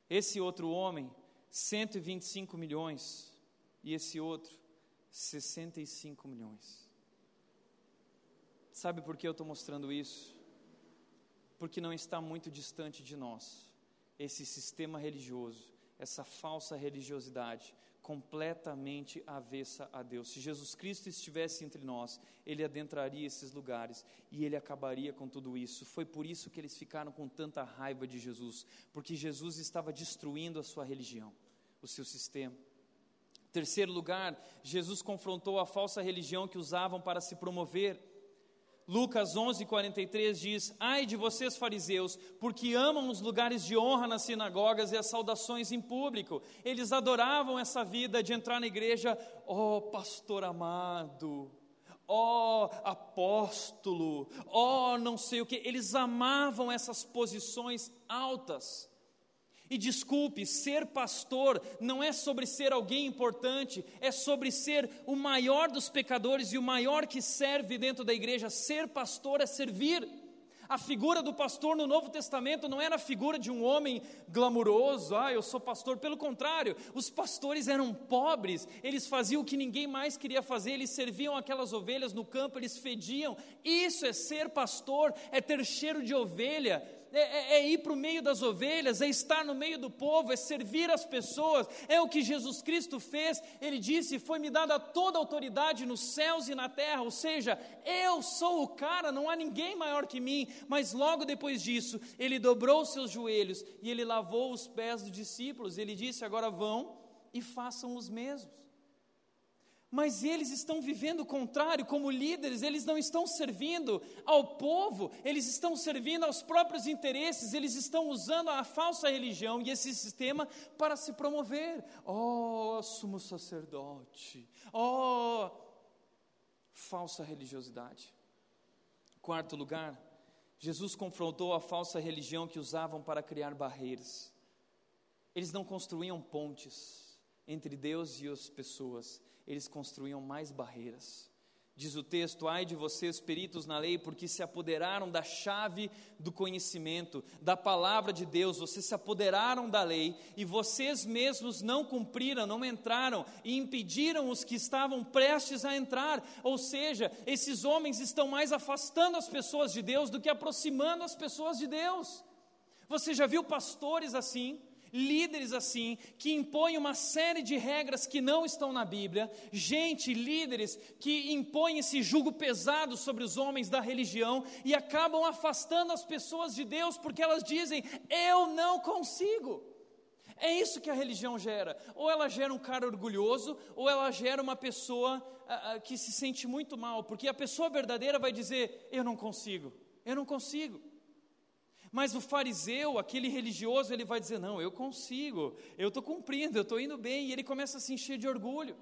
Esse outro homem, 125 milhões. E esse outro, 65 milhões. Sabe por que eu estou mostrando isso? Porque não está muito distante de nós esse sistema religioso, essa falsa religiosidade, completamente avessa a Deus. Se Jesus Cristo estivesse entre nós, ele adentraria esses lugares e ele acabaria com tudo isso. Foi por isso que eles ficaram com tanta raiva de Jesus, porque Jesus estava destruindo a sua religião, o seu sistema. Terceiro lugar, Jesus confrontou a falsa religião que usavam para se promover. Lucas 11:43 diz: Ai de vocês, fariseus, porque amam os lugares de honra nas sinagogas e as saudações em público. Eles adoravam essa vida de entrar na igreja, ó oh, pastor amado, ó oh, apóstolo, ó oh, não sei o que. Eles amavam essas posições altas. E desculpe, ser pastor não é sobre ser alguém importante, é sobre ser o maior dos pecadores e o maior que serve dentro da igreja. Ser pastor é servir. A figura do pastor no Novo Testamento não era a figura de um homem glamuroso, ah, eu sou pastor. Pelo contrário, os pastores eram pobres, eles faziam o que ninguém mais queria fazer, eles serviam aquelas ovelhas no campo, eles fediam. Isso é ser pastor, é ter cheiro de ovelha, é, é, é ir para o meio das ovelhas, é estar no meio do povo, é servir as pessoas, é o que Jesus Cristo fez. Ele disse: Foi-me dada toda a autoridade nos céus e na terra, ou seja, eu sou o cara, não há ninguém maior que mim. Mas logo depois disso, ele dobrou seus joelhos e ele lavou os pés dos discípulos. Ele disse: Agora vão e façam os mesmos mas eles estão vivendo o contrário, como líderes, eles não estão servindo ao povo, eles estão servindo aos próprios interesses, eles estão usando a falsa religião e esse sistema para se promover. Oh, sumo sacerdote, oh, falsa religiosidade. Quarto lugar, Jesus confrontou a falsa religião que usavam para criar barreiras. Eles não construíam pontes entre Deus e as pessoas, eles construíam mais barreiras. Diz o texto: ai de vocês, peritos na lei, porque se apoderaram da chave do conhecimento, da palavra de Deus, vocês se apoderaram da lei e vocês mesmos não cumpriram, não entraram e impediram os que estavam prestes a entrar. Ou seja, esses homens estão mais afastando as pessoas de Deus do que aproximando as pessoas de Deus. Você já viu pastores assim? Líderes assim, que impõem uma série de regras que não estão na Bíblia, gente, líderes que impõem esse jugo pesado sobre os homens da religião e acabam afastando as pessoas de Deus porque elas dizem: Eu não consigo. É isso que a religião gera. Ou ela gera um cara orgulhoso, ou ela gera uma pessoa ah, ah, que se sente muito mal, porque a pessoa verdadeira vai dizer: Eu não consigo, eu não consigo. Mas o fariseu, aquele religioso, ele vai dizer: Não, eu consigo, eu estou cumprindo, eu estou indo bem, e ele começa a se encher de orgulho.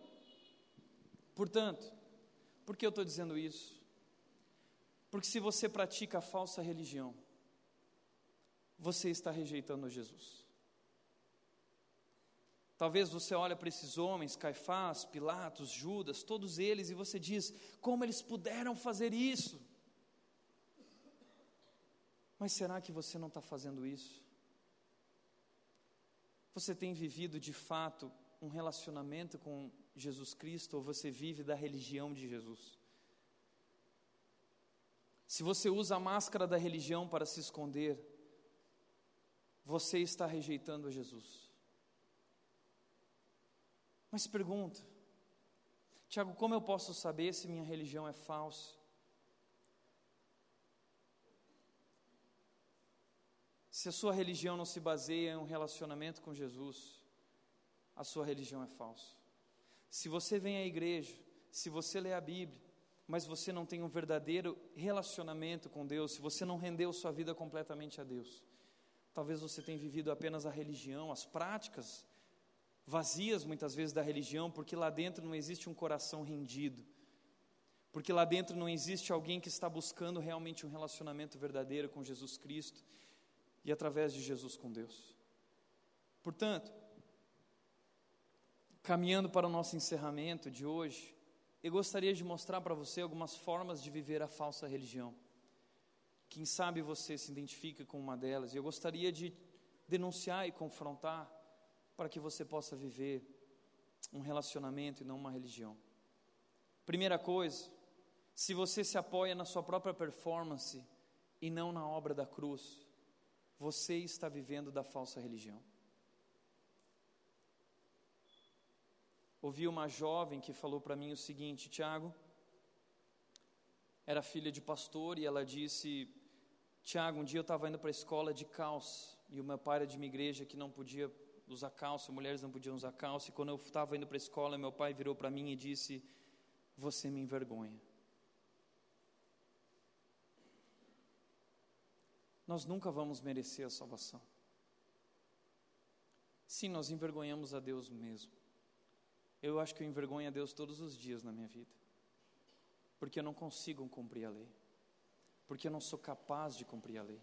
Portanto, por que eu estou dizendo isso? Porque se você pratica a falsa religião, você está rejeitando Jesus. Talvez você olhe para esses homens, Caifás, Pilatos, Judas, todos eles, e você diz: como eles puderam fazer isso? Mas será que você não está fazendo isso? Você tem vivido de fato um relacionamento com Jesus Cristo ou você vive da religião de Jesus? Se você usa a máscara da religião para se esconder, você está rejeitando a Jesus. Mas pergunta, Tiago, como eu posso saber se minha religião é falsa? Se a sua religião não se baseia em um relacionamento com Jesus, a sua religião é falsa. Se você vem à igreja, se você lê a Bíblia, mas você não tem um verdadeiro relacionamento com Deus, se você não rendeu sua vida completamente a Deus, talvez você tenha vivido apenas a religião, as práticas vazias muitas vezes da religião, porque lá dentro não existe um coração rendido, porque lá dentro não existe alguém que está buscando realmente um relacionamento verdadeiro com Jesus Cristo e através de Jesus com Deus. Portanto, caminhando para o nosso encerramento de hoje, eu gostaria de mostrar para você algumas formas de viver a falsa religião. Quem sabe você se identifica com uma delas, e eu gostaria de denunciar e confrontar para que você possa viver um relacionamento e não uma religião. Primeira coisa, se você se apoia na sua própria performance e não na obra da cruz, você está vivendo da falsa religião. Ouvi uma jovem que falou para mim o seguinte: Tiago, era filha de pastor e ela disse: Tiago, um dia eu estava indo para a escola de calça e o meu pai era de uma igreja que não podia usar calça, mulheres não podiam usar calça. E quando eu estava indo para a escola, meu pai virou para mim e disse: Você me envergonha. Nós nunca vamos merecer a salvação. Sim, nós envergonhamos a Deus mesmo. Eu acho que eu envergonho a Deus todos os dias na minha vida, porque eu não consigo cumprir a lei, porque eu não sou capaz de cumprir a lei.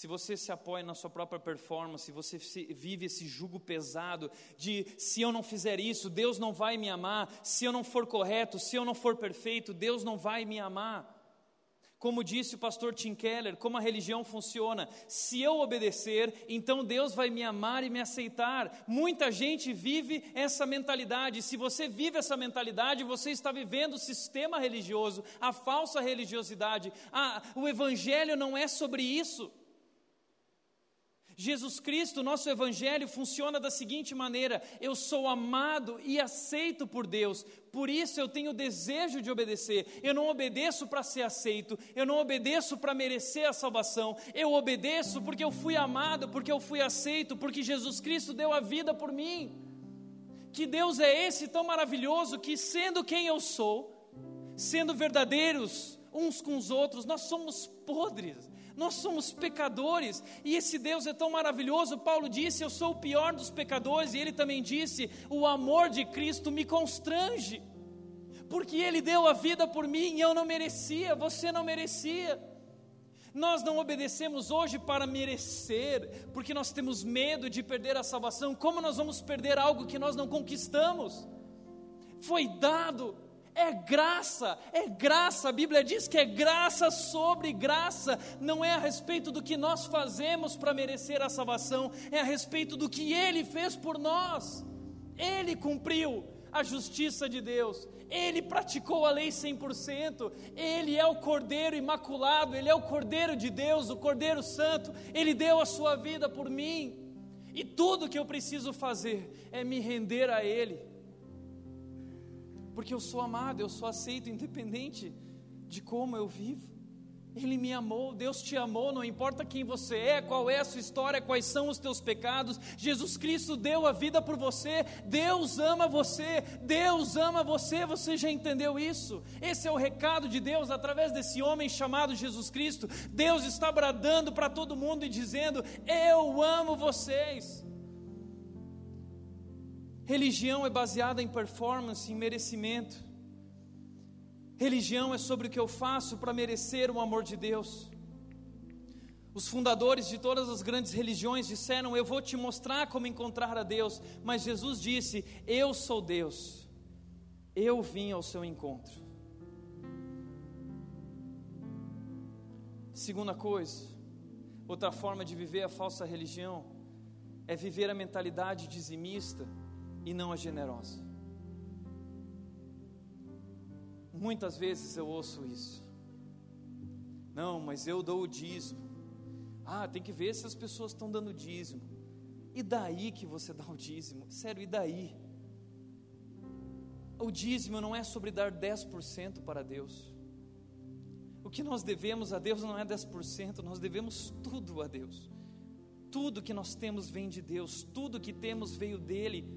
se você se apoia na sua própria performance, você vive esse jugo pesado de se eu não fizer isso, Deus não vai me amar, se eu não for correto, se eu não for perfeito, Deus não vai me amar. Como disse o pastor Tim Keller, como a religião funciona, se eu obedecer, então Deus vai me amar e me aceitar. Muita gente vive essa mentalidade. Se você vive essa mentalidade, você está vivendo o sistema religioso, a falsa religiosidade. Ah, o evangelho não é sobre isso. Jesus Cristo, nosso Evangelho, funciona da seguinte maneira: eu sou amado e aceito por Deus, por isso eu tenho desejo de obedecer. Eu não obedeço para ser aceito, eu não obedeço para merecer a salvação, eu obedeço porque eu fui amado, porque eu fui aceito, porque Jesus Cristo deu a vida por mim. Que Deus é esse tão maravilhoso que, sendo quem eu sou, sendo verdadeiros uns com os outros, nós somos podres nós somos pecadores e esse Deus é tão maravilhoso. Paulo disse: Eu sou o pior dos pecadores, e ele também disse: O amor de Cristo me constrange, porque ele deu a vida por mim e eu não merecia, você não merecia. Nós não obedecemos hoje para merecer, porque nós temos medo de perder a salvação. Como nós vamos perder algo que nós não conquistamos? Foi dado é graça, é graça. A Bíblia diz que é graça sobre graça. Não é a respeito do que nós fazemos para merecer a salvação, é a respeito do que Ele fez por nós. Ele cumpriu a justiça de Deus, Ele praticou a lei 100%, Ele é o Cordeiro imaculado, Ele é o Cordeiro de Deus, o Cordeiro Santo, Ele deu a sua vida por mim. E tudo que eu preciso fazer é me render a Ele porque eu sou amado, eu sou aceito, independente de como eu vivo. Ele me amou, Deus te amou, não importa quem você é, qual é a sua história, quais são os teus pecados, Jesus Cristo deu a vida por você, Deus ama você, Deus ama você, você já entendeu isso? Esse é o recado de Deus através desse homem chamado Jesus Cristo. Deus está bradando para todo mundo e dizendo: Eu amo vocês. Religião é baseada em performance, em merecimento. Religião é sobre o que eu faço para merecer o amor de Deus. Os fundadores de todas as grandes religiões disseram: Eu vou te mostrar como encontrar a Deus. Mas Jesus disse: Eu sou Deus. Eu vim ao seu encontro. Segunda coisa, outra forma de viver a falsa religião é viver a mentalidade dizimista e não a generosa. Muitas vezes eu ouço isso. Não, mas eu dou o dízimo. Ah, tem que ver se as pessoas estão dando dízimo. E daí que você dá o dízimo? Sério, e daí? O dízimo não é sobre dar 10% para Deus. O que nós devemos a Deus não é 10%, nós devemos tudo a Deus. Tudo que nós temos vem de Deus, tudo que temos veio dele.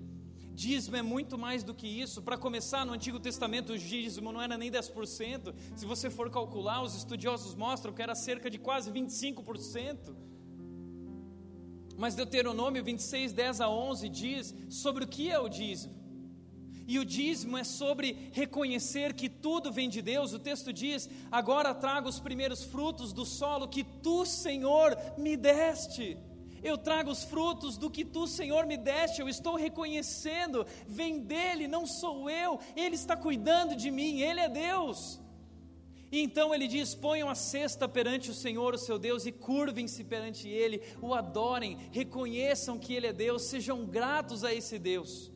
Dízimo é muito mais do que isso. Para começar, no Antigo Testamento, o dízimo não era nem 10%. Se você for calcular, os estudiosos mostram que era cerca de quase 25%. Mas Deuteronômio 26, 10 a 11 diz sobre o que é o dízimo. E o dízimo é sobre reconhecer que tudo vem de Deus. O texto diz: Agora trago os primeiros frutos do solo que tu, Senhor, me deste. Eu trago os frutos do que tu, Senhor, me deste. Eu estou reconhecendo, vem dele, não sou eu. Ele está cuidando de mim, ele é Deus. E então ele diz: ponham a cesta perante o Senhor, o seu Deus, e curvem-se perante ele, o adorem, reconheçam que ele é Deus, sejam gratos a esse Deus.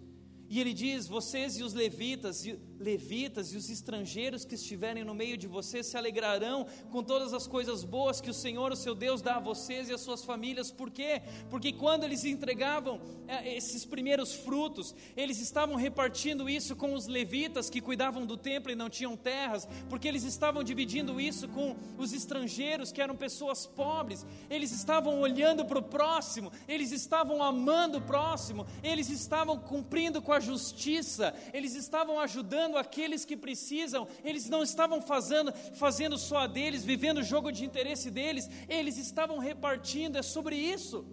E ele diz: vocês e os levitas, levitas e os estrangeiros que estiverem no meio de vocês se alegrarão com todas as coisas boas que o Senhor, o seu Deus, dá a vocês e às suas famílias. Por quê? Porque quando eles entregavam é, esses primeiros frutos, eles estavam repartindo isso com os levitas que cuidavam do templo e não tinham terras, porque eles estavam dividindo isso com os estrangeiros que eram pessoas pobres. Eles estavam olhando para o próximo, eles estavam amando o próximo, eles estavam cumprindo com a justiça, eles estavam ajudando ajudando aqueles que precisam, eles não estavam fazendo, fazendo só a deles, vivendo o jogo de interesse deles, eles estavam repartindo, é sobre isso.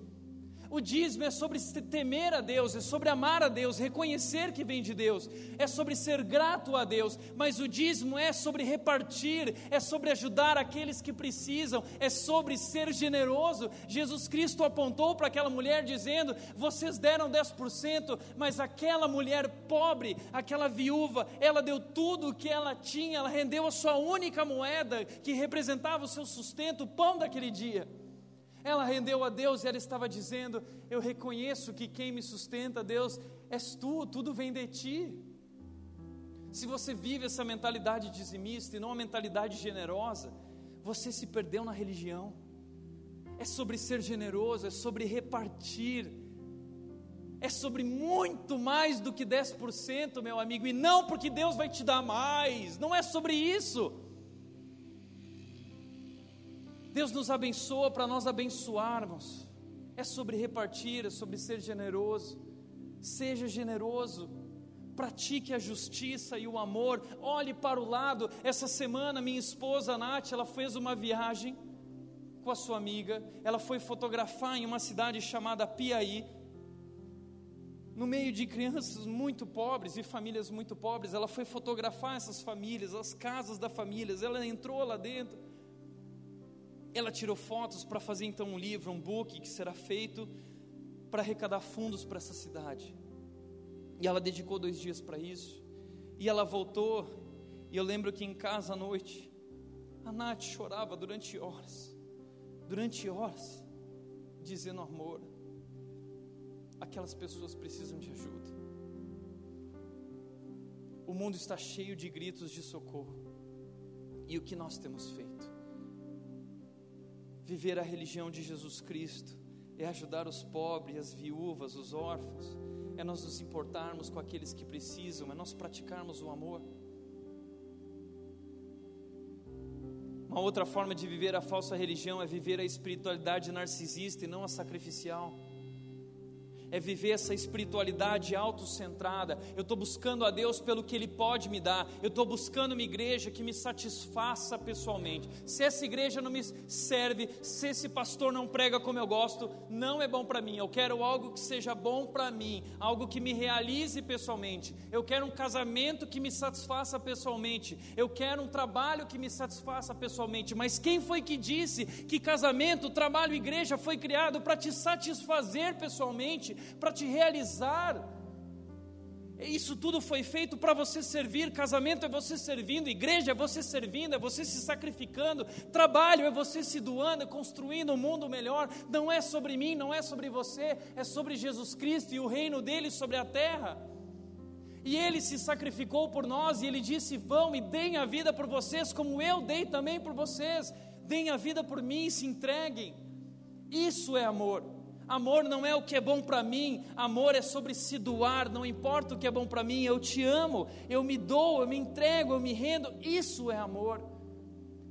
O dízimo é sobre temer a Deus, é sobre amar a Deus, reconhecer que vem de Deus, é sobre ser grato a Deus, mas o dízimo é sobre repartir, é sobre ajudar aqueles que precisam, é sobre ser generoso. Jesus Cristo apontou para aquela mulher dizendo: Vocês deram 10%, mas aquela mulher pobre, aquela viúva, ela deu tudo o que ela tinha, ela rendeu a sua única moeda que representava o seu sustento, o pão daquele dia. Ela rendeu a Deus e ela estava dizendo: Eu reconheço que quem me sustenta, Deus, és tu, tudo vem de ti. Se você vive essa mentalidade dizimista e não uma mentalidade generosa, você se perdeu na religião. É sobre ser generoso, é sobre repartir, é sobre muito mais do que 10%, meu amigo, e não porque Deus vai te dar mais, não é sobre isso. Deus nos abençoa para nós abençoarmos. É sobre repartir, é sobre ser generoso. Seja generoso. Pratique a justiça e o amor. Olhe para o lado. Essa semana, minha esposa Nath, ela fez uma viagem com a sua amiga. Ela foi fotografar em uma cidade chamada Piaí. No meio de crianças muito pobres e famílias muito pobres, ela foi fotografar essas famílias, as casas das famílias. Ela entrou lá dentro ela tirou fotos para fazer então um livro, um book que será feito para arrecadar fundos para essa cidade. E ela dedicou dois dias para isso. E ela voltou. E eu lembro que em casa à noite, a Nath chorava durante horas, durante horas, dizendo: Amor, aquelas pessoas precisam de ajuda. O mundo está cheio de gritos de socorro. E o que nós temos feito? Viver a religião de Jesus Cristo é ajudar os pobres, as viúvas, os órfãos, é nós nos importarmos com aqueles que precisam, é nós praticarmos o amor. Uma outra forma de viver a falsa religião é viver a espiritualidade narcisista e não a sacrificial é viver essa espiritualidade autocentrada. Eu estou buscando a Deus pelo que Ele pode me dar. Eu estou buscando uma igreja que me satisfaça pessoalmente. Se essa igreja não me serve, se esse pastor não prega como eu gosto, não é bom para mim. Eu quero algo que seja bom para mim, algo que me realize pessoalmente. Eu quero um casamento que me satisfaça pessoalmente. Eu quero um trabalho que me satisfaça pessoalmente. Mas quem foi que disse que casamento, trabalho, igreja foi criado para te satisfazer pessoalmente? Para te realizar. Isso tudo foi feito para você servir. Casamento é você servindo, igreja é você servindo, é você se sacrificando, trabalho é você se doando, é construindo um mundo melhor. Não é sobre mim, não é sobre você, é sobre Jesus Cristo e o reino dele sobre a terra. E ele se sacrificou por nós e ele disse: Vão e deem a vida por vocês, como eu dei também por vocês. Deem a vida por mim e se entreguem. Isso é amor. Amor não é o que é bom para mim, amor é sobre se doar, não importa o que é bom para mim, eu te amo, eu me dou, eu me entrego, eu me rendo, isso é amor.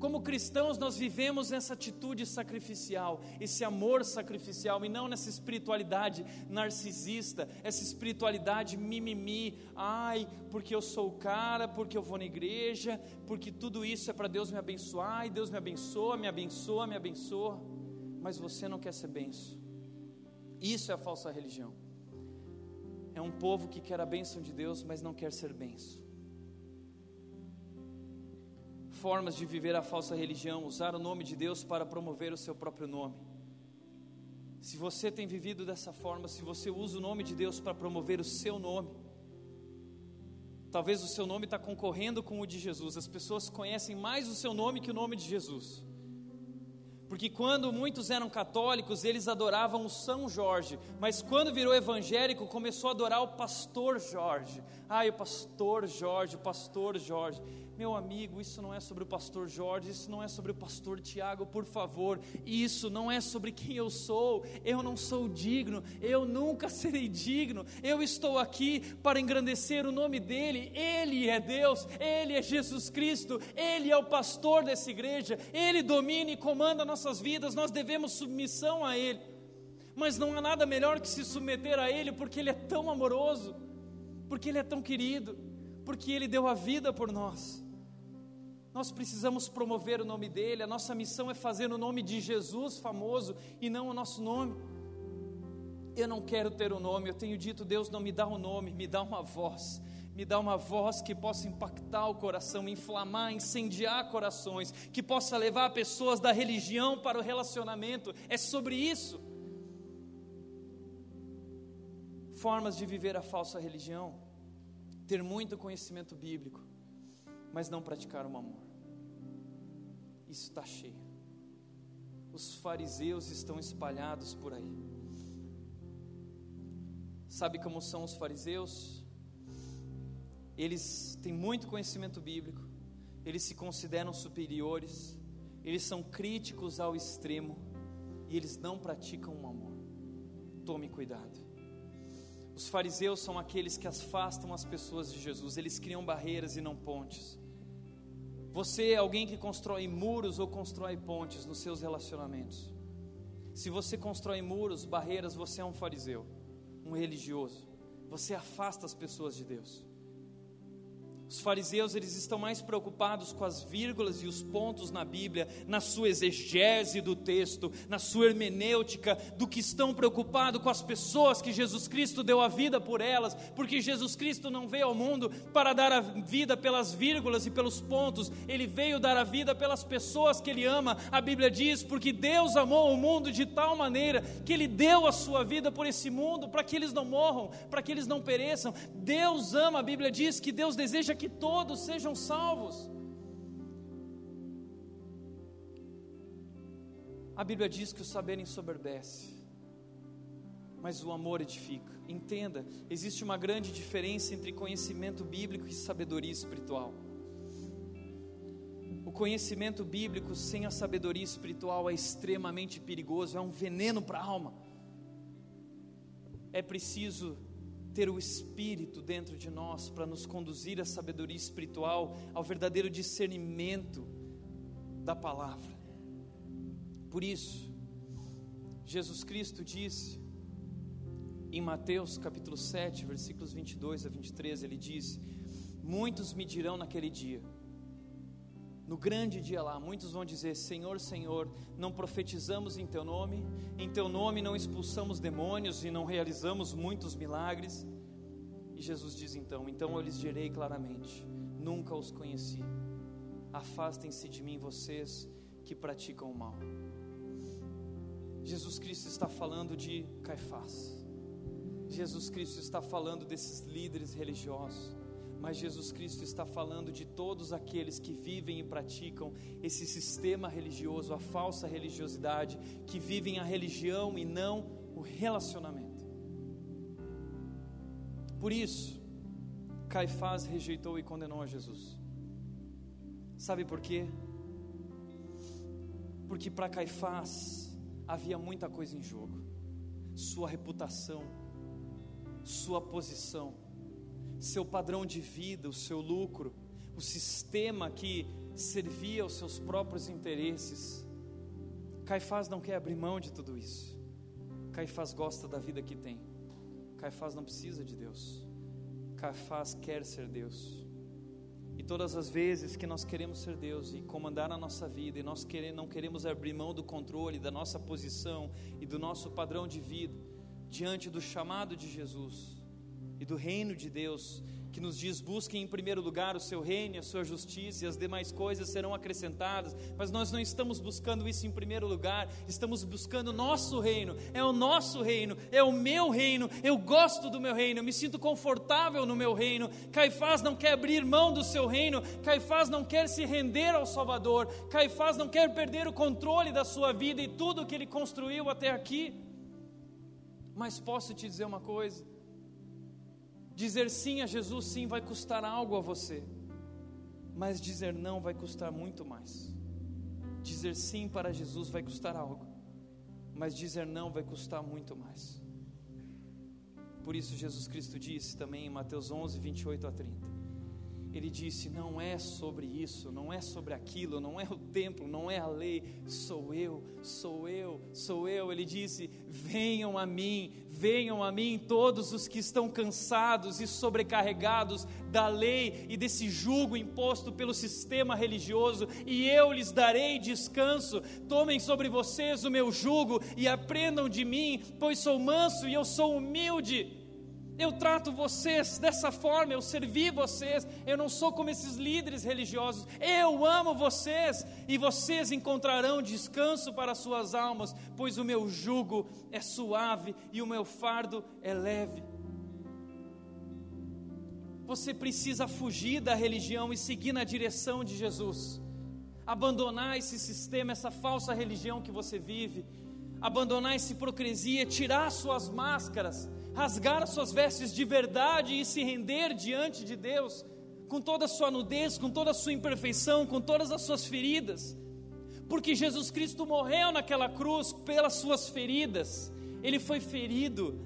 Como cristãos, nós vivemos nessa atitude sacrificial, esse amor sacrificial, e não nessa espiritualidade narcisista, essa espiritualidade mimimi. Ai, porque eu sou o cara, porque eu vou na igreja, porque tudo isso é para Deus me abençoar, e Deus me abençoa, me abençoa, me abençoa. Mas você não quer ser benção. Isso é a falsa religião. É um povo que quer a bênção de Deus, mas não quer ser benção formas de viver a falsa religião, usar o nome de Deus para promover o seu próprio nome. Se você tem vivido dessa forma, se você usa o nome de Deus para promover o seu nome, talvez o seu nome está concorrendo com o de Jesus. As pessoas conhecem mais o seu nome que o nome de Jesus. Porque quando muitos eram católicos, eles adoravam o São Jorge, mas quando virou evangélico, começou a adorar o pastor Jorge. Ai, o pastor Jorge, o pastor Jorge. Meu amigo, isso não é sobre o pastor Jorge, isso não é sobre o pastor Tiago, por favor. Isso não é sobre quem eu sou. Eu não sou digno, eu nunca serei digno. Eu estou aqui para engrandecer o nome dele. Ele é Deus, ele é Jesus Cristo, ele é o pastor dessa igreja. Ele domina e comanda nossas vidas. Nós devemos submissão a ele. Mas não há nada melhor que se submeter a ele, porque ele é tão amoroso, porque ele é tão querido, porque ele deu a vida por nós. Nós precisamos promover o nome dele, a nossa missão é fazer o nome de Jesus famoso e não o nosso nome. Eu não quero ter o um nome, eu tenho dito, Deus não me dá um nome, me dá uma voz, me dá uma voz que possa impactar o coração, inflamar, incendiar corações, que possa levar pessoas da religião para o relacionamento. É sobre isso. Formas de viver a falsa religião, ter muito conhecimento bíblico, mas não praticar o amor. Isso está cheio. Os fariseus estão espalhados por aí. Sabe como são os fariseus? Eles têm muito conhecimento bíblico, eles se consideram superiores, eles são críticos ao extremo e eles não praticam o amor. Tome cuidado. Os fariseus são aqueles que afastam as pessoas de Jesus, eles criam barreiras e não pontes. Você é alguém que constrói muros ou constrói pontes nos seus relacionamentos. Se você constrói muros, barreiras, você é um fariseu, um religioso. Você afasta as pessoas de Deus. Os fariseus eles estão mais preocupados com as vírgulas e os pontos na Bíblia, na sua exegese do texto, na sua hermenêutica, do que estão preocupados com as pessoas que Jesus Cristo deu a vida por elas, porque Jesus Cristo não veio ao mundo para dar a vida pelas vírgulas e pelos pontos, ele veio dar a vida pelas pessoas que ele ama. A Bíblia diz: porque Deus amou o mundo de tal maneira que ele deu a sua vida por esse mundo, para que eles não morram, para que eles não pereçam. Deus ama, a Bíblia diz que Deus deseja que que todos sejam salvos. A Bíblia diz que o saber ensoberbece, mas o amor edifica. Entenda, existe uma grande diferença entre conhecimento bíblico e sabedoria espiritual. O conhecimento bíblico sem a sabedoria espiritual é extremamente perigoso, é um veneno para a alma. É preciso ter o Espírito dentro de nós para nos conduzir à sabedoria espiritual, ao verdadeiro discernimento da palavra. Por isso, Jesus Cristo disse em Mateus capítulo 7, versículos 22 a 23, ele diz: Muitos me dirão naquele dia, no grande dia lá, muitos vão dizer: Senhor, Senhor, não profetizamos em Teu nome, em Teu nome não expulsamos demônios e não realizamos muitos milagres. E Jesus diz então: Então eu lhes direi claramente: Nunca os conheci. Afastem-se de mim, vocês que praticam o mal. Jesus Cristo está falando de Caifás. Jesus Cristo está falando desses líderes religiosos mas Jesus Cristo está falando de todos aqueles que vivem e praticam esse sistema religioso, a falsa religiosidade, que vivem a religião e não o relacionamento. Por isso, Caifás rejeitou e condenou a Jesus. Sabe por quê? Porque para Caifás havia muita coisa em jogo: sua reputação, sua posição seu padrão de vida, o seu lucro, o sistema que servia aos seus próprios interesses. Caifás não quer abrir mão de tudo isso. Caifás gosta da vida que tem. Caifás não precisa de Deus. Caifás quer ser Deus. E todas as vezes que nós queremos ser Deus e comandar a nossa vida, e nós não queremos abrir mão do controle da nossa posição e do nosso padrão de vida, diante do chamado de Jesus e do reino de Deus, que nos diz: busquem em primeiro lugar o seu reino, a sua justiça, e as demais coisas serão acrescentadas. Mas nós não estamos buscando isso em primeiro lugar, estamos buscando o nosso reino, é o nosso reino, é o meu reino. Eu gosto do meu reino, eu me sinto confortável no meu reino. Caifás não quer abrir mão do seu reino, Caifás não quer se render ao Salvador, Caifás não quer perder o controle da sua vida e tudo que ele construiu até aqui. Mas posso te dizer uma coisa Dizer sim a Jesus, sim, vai custar algo a você, mas dizer não vai custar muito mais. Dizer sim para Jesus vai custar algo, mas dizer não vai custar muito mais. Por isso, Jesus Cristo disse também em Mateus 11, 28 a 30: ele disse: Não é sobre isso, não é sobre aquilo, não é o templo, não é a lei, sou eu, sou eu, sou eu. Ele disse: Venham a mim, venham a mim todos os que estão cansados e sobrecarregados da lei e desse jugo imposto pelo sistema religioso, e eu lhes darei descanso. Tomem sobre vocês o meu jugo e aprendam de mim, pois sou manso e eu sou humilde eu trato vocês dessa forma, eu servi vocês, eu não sou como esses líderes religiosos, eu amo vocês e vocês encontrarão descanso para suas almas, pois o meu jugo é suave e o meu fardo é leve. Você precisa fugir da religião e seguir na direção de Jesus, abandonar esse sistema, essa falsa religião que você vive, abandonar essa hipocrisia, tirar suas máscaras rasgar as suas vestes de verdade e se render diante de Deus, com toda a sua nudez, com toda a sua imperfeição, com todas as suas feridas, porque Jesus Cristo morreu naquela cruz pelas suas feridas, ele foi ferido,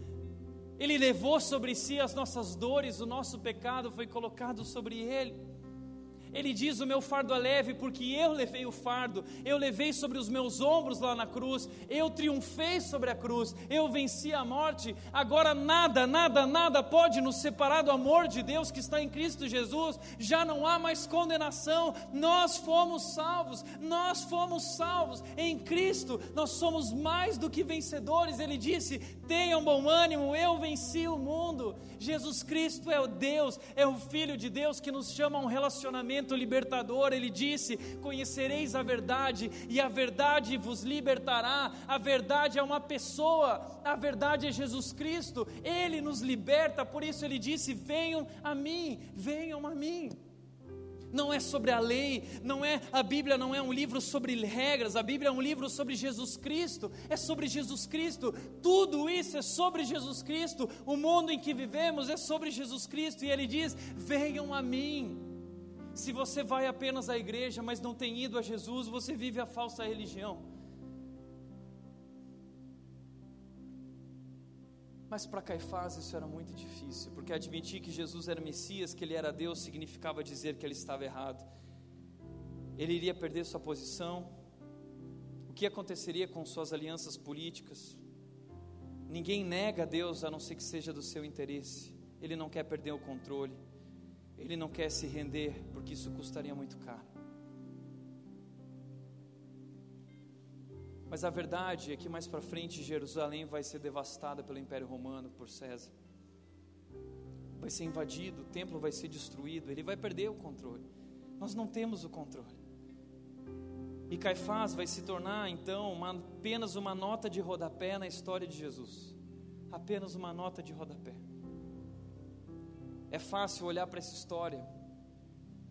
ele levou sobre si as nossas dores, o nosso pecado foi colocado sobre ele. Ele diz: O meu fardo é leve, porque eu levei o fardo, eu levei sobre os meus ombros lá na cruz, eu triunfei sobre a cruz, eu venci a morte. Agora nada, nada, nada pode nos separar do amor de Deus que está em Cristo Jesus. Já não há mais condenação, nós fomos salvos, nós fomos salvos em Cristo, nós somos mais do que vencedores. Ele disse: Tenham bom ânimo, eu venci o mundo. Jesus Cristo é o Deus, é o Filho de Deus que nos chama a um relacionamento livramento libertador. Ele disse: Conhecereis a verdade, e a verdade vos libertará. A verdade é uma pessoa, a verdade é Jesus Cristo. Ele nos liberta, por isso ele disse: Venham a mim, venham a mim não é sobre a lei, não é a Bíblia não é um livro sobre regras, a Bíblia é um livro sobre Jesus Cristo, é sobre Jesus Cristo. Tudo isso é sobre Jesus Cristo. O mundo em que vivemos é sobre Jesus Cristo e ele diz: "Venham a mim". Se você vai apenas à igreja, mas não tem ido a Jesus, você vive a falsa religião. Mas para Caifás isso era muito difícil, porque admitir que Jesus era Messias, que ele era Deus, significava dizer que ele estava errado. Ele iria perder sua posição. O que aconteceria com suas alianças políticas? Ninguém nega a Deus a não ser que seja do seu interesse. Ele não quer perder o controle. Ele não quer se render, porque isso custaria muito caro. Mas a verdade é que mais para frente Jerusalém vai ser devastada pelo Império Romano, por César. Vai ser invadido, o templo vai ser destruído, ele vai perder o controle. Nós não temos o controle. E Caifás vai se tornar então uma, apenas uma nota de rodapé na história de Jesus. Apenas uma nota de rodapé. É fácil olhar para essa história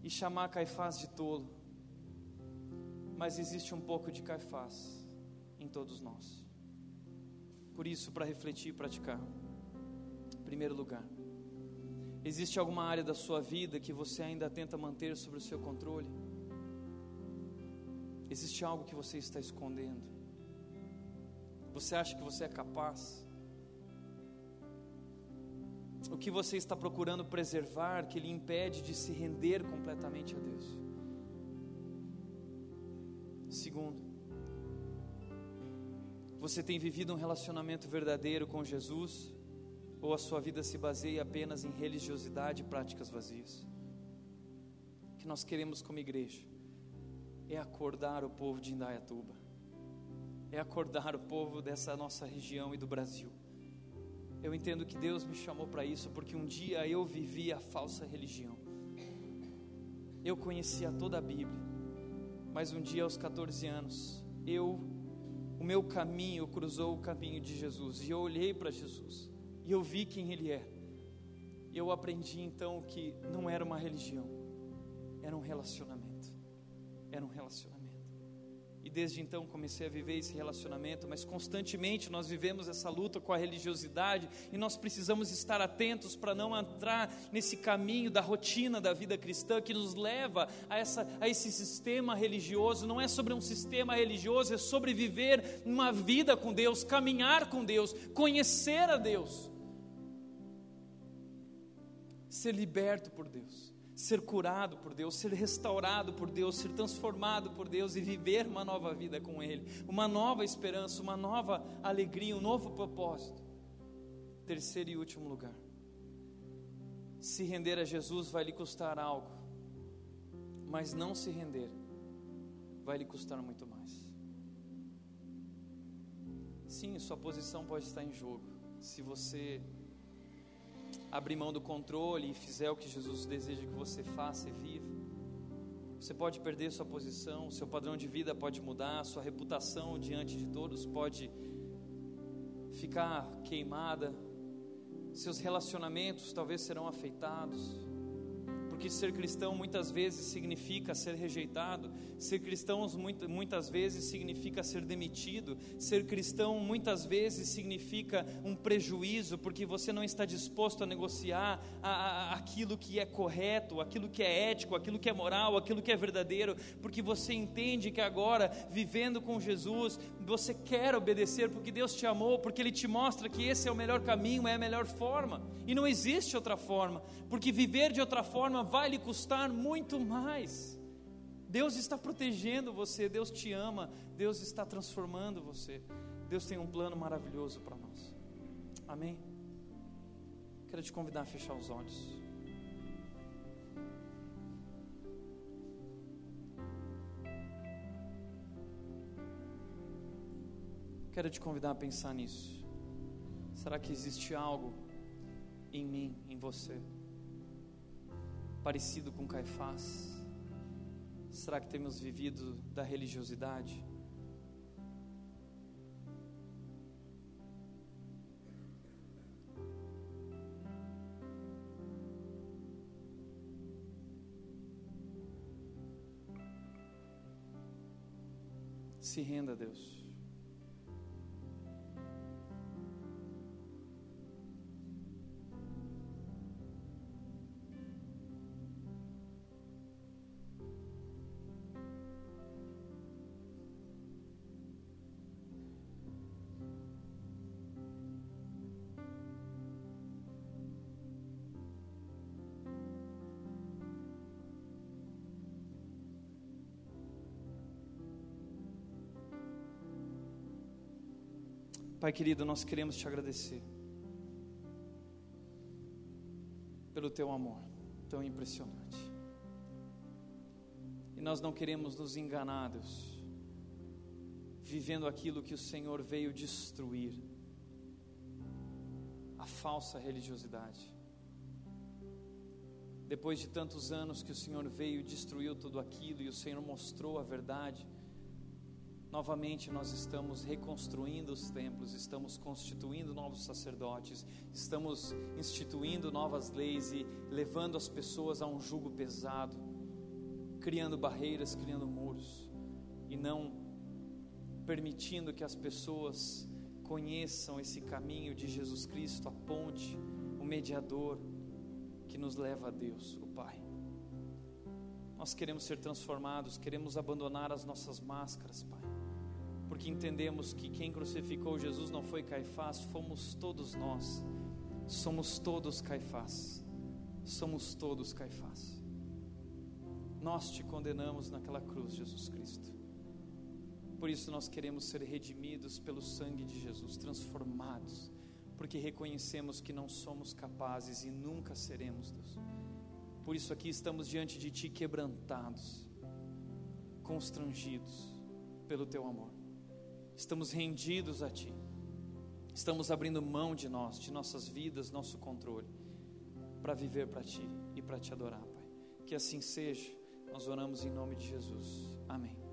e chamar Caifás de tolo, mas existe um pouco de Caifás em todos nós. Por isso, para refletir e praticar, em primeiro lugar, existe alguma área da sua vida que você ainda tenta manter sob o seu controle? Existe algo que você está escondendo? Você acha que você é capaz? O que você está procurando preservar que lhe impede de se render completamente a Deus. Segundo, você tem vivido um relacionamento verdadeiro com Jesus ou a sua vida se baseia apenas em religiosidade e práticas vazias? O que nós queremos como igreja é acordar o povo de Indaiatuba, é acordar o povo dessa nossa região e do Brasil. Eu entendo que Deus me chamou para isso porque um dia eu vivi a falsa religião. Eu conhecia toda a Bíblia, mas um dia aos 14 anos, eu o meu caminho cruzou o caminho de Jesus e eu olhei para Jesus e eu vi quem ele é. Eu aprendi então que não era uma religião, era um relacionamento. Era um relacionamento. E desde então comecei a viver esse relacionamento, mas constantemente nós vivemos essa luta com a religiosidade e nós precisamos estar atentos para não entrar nesse caminho da rotina da vida cristã que nos leva a, essa, a esse sistema religioso. Não é sobre um sistema religioso, é sobre viver uma vida com Deus, caminhar com Deus, conhecer a Deus, ser liberto por Deus ser curado por Deus, ser restaurado por Deus, ser transformado por Deus e viver uma nova vida com Ele, uma nova esperança, uma nova alegria, um novo propósito. Terceiro e último lugar, se render a Jesus vai lhe custar algo, mas não se render vai lhe custar muito mais. Sim, sua posição pode estar em jogo. Se você abrir mão do controle e fizer o que Jesus deseja que você faça e viva, você pode perder sua posição, seu padrão de vida pode mudar, sua reputação diante de todos pode ficar queimada, seus relacionamentos talvez serão afetados porque ser cristão muitas vezes significa ser rejeitado, ser cristão muitas vezes significa ser demitido, ser cristão muitas vezes significa um prejuízo, porque você não está disposto a negociar a, a, aquilo que é correto, aquilo que é ético, aquilo que é moral, aquilo que é verdadeiro, porque você entende que agora, vivendo com Jesus, você quer obedecer porque Deus te amou, porque Ele te mostra que esse é o melhor caminho, é a melhor forma, e não existe outra forma, porque viver de outra forma vai lhe custar muito mais. Deus está protegendo você, Deus te ama, Deus está transformando você. Deus tem um plano maravilhoso para nós. Amém? Quero te convidar a fechar os olhos. Quero te convidar a pensar nisso. Será que existe algo em mim, em você? Parecido com Caifás? Será que temos vivido da religiosidade? Se renda a Deus. Pai querido, nós queremos te agradecer pelo teu amor tão impressionante. E nós não queremos nos enganar, Deus, vivendo aquilo que o Senhor veio destruir a falsa religiosidade. Depois de tantos anos que o Senhor veio e destruiu tudo aquilo e o Senhor mostrou a verdade, Novamente nós estamos reconstruindo os templos, estamos constituindo novos sacerdotes, estamos instituindo novas leis e levando as pessoas a um jugo pesado, criando barreiras, criando muros e não permitindo que as pessoas conheçam esse caminho de Jesus Cristo, a ponte, o mediador que nos leva a Deus, o Pai. Nós queremos ser transformados, queremos abandonar as nossas máscaras, Pai porque entendemos que quem crucificou Jesus não foi Caifás, fomos todos nós. Somos todos Caifás. Somos todos Caifás. Nós te condenamos naquela cruz, Jesus Cristo. Por isso nós queremos ser redimidos pelo sangue de Jesus, transformados, porque reconhecemos que não somos capazes e nunca seremos, Deus. Por isso aqui estamos diante de Ti quebrantados, constrangidos pelo Teu amor. Estamos rendidos a Ti. Estamos abrindo mão de nós, de nossas vidas, nosso controle, para viver para Ti e para Te adorar, Pai. Que assim seja. Nós oramos em nome de Jesus. Amém.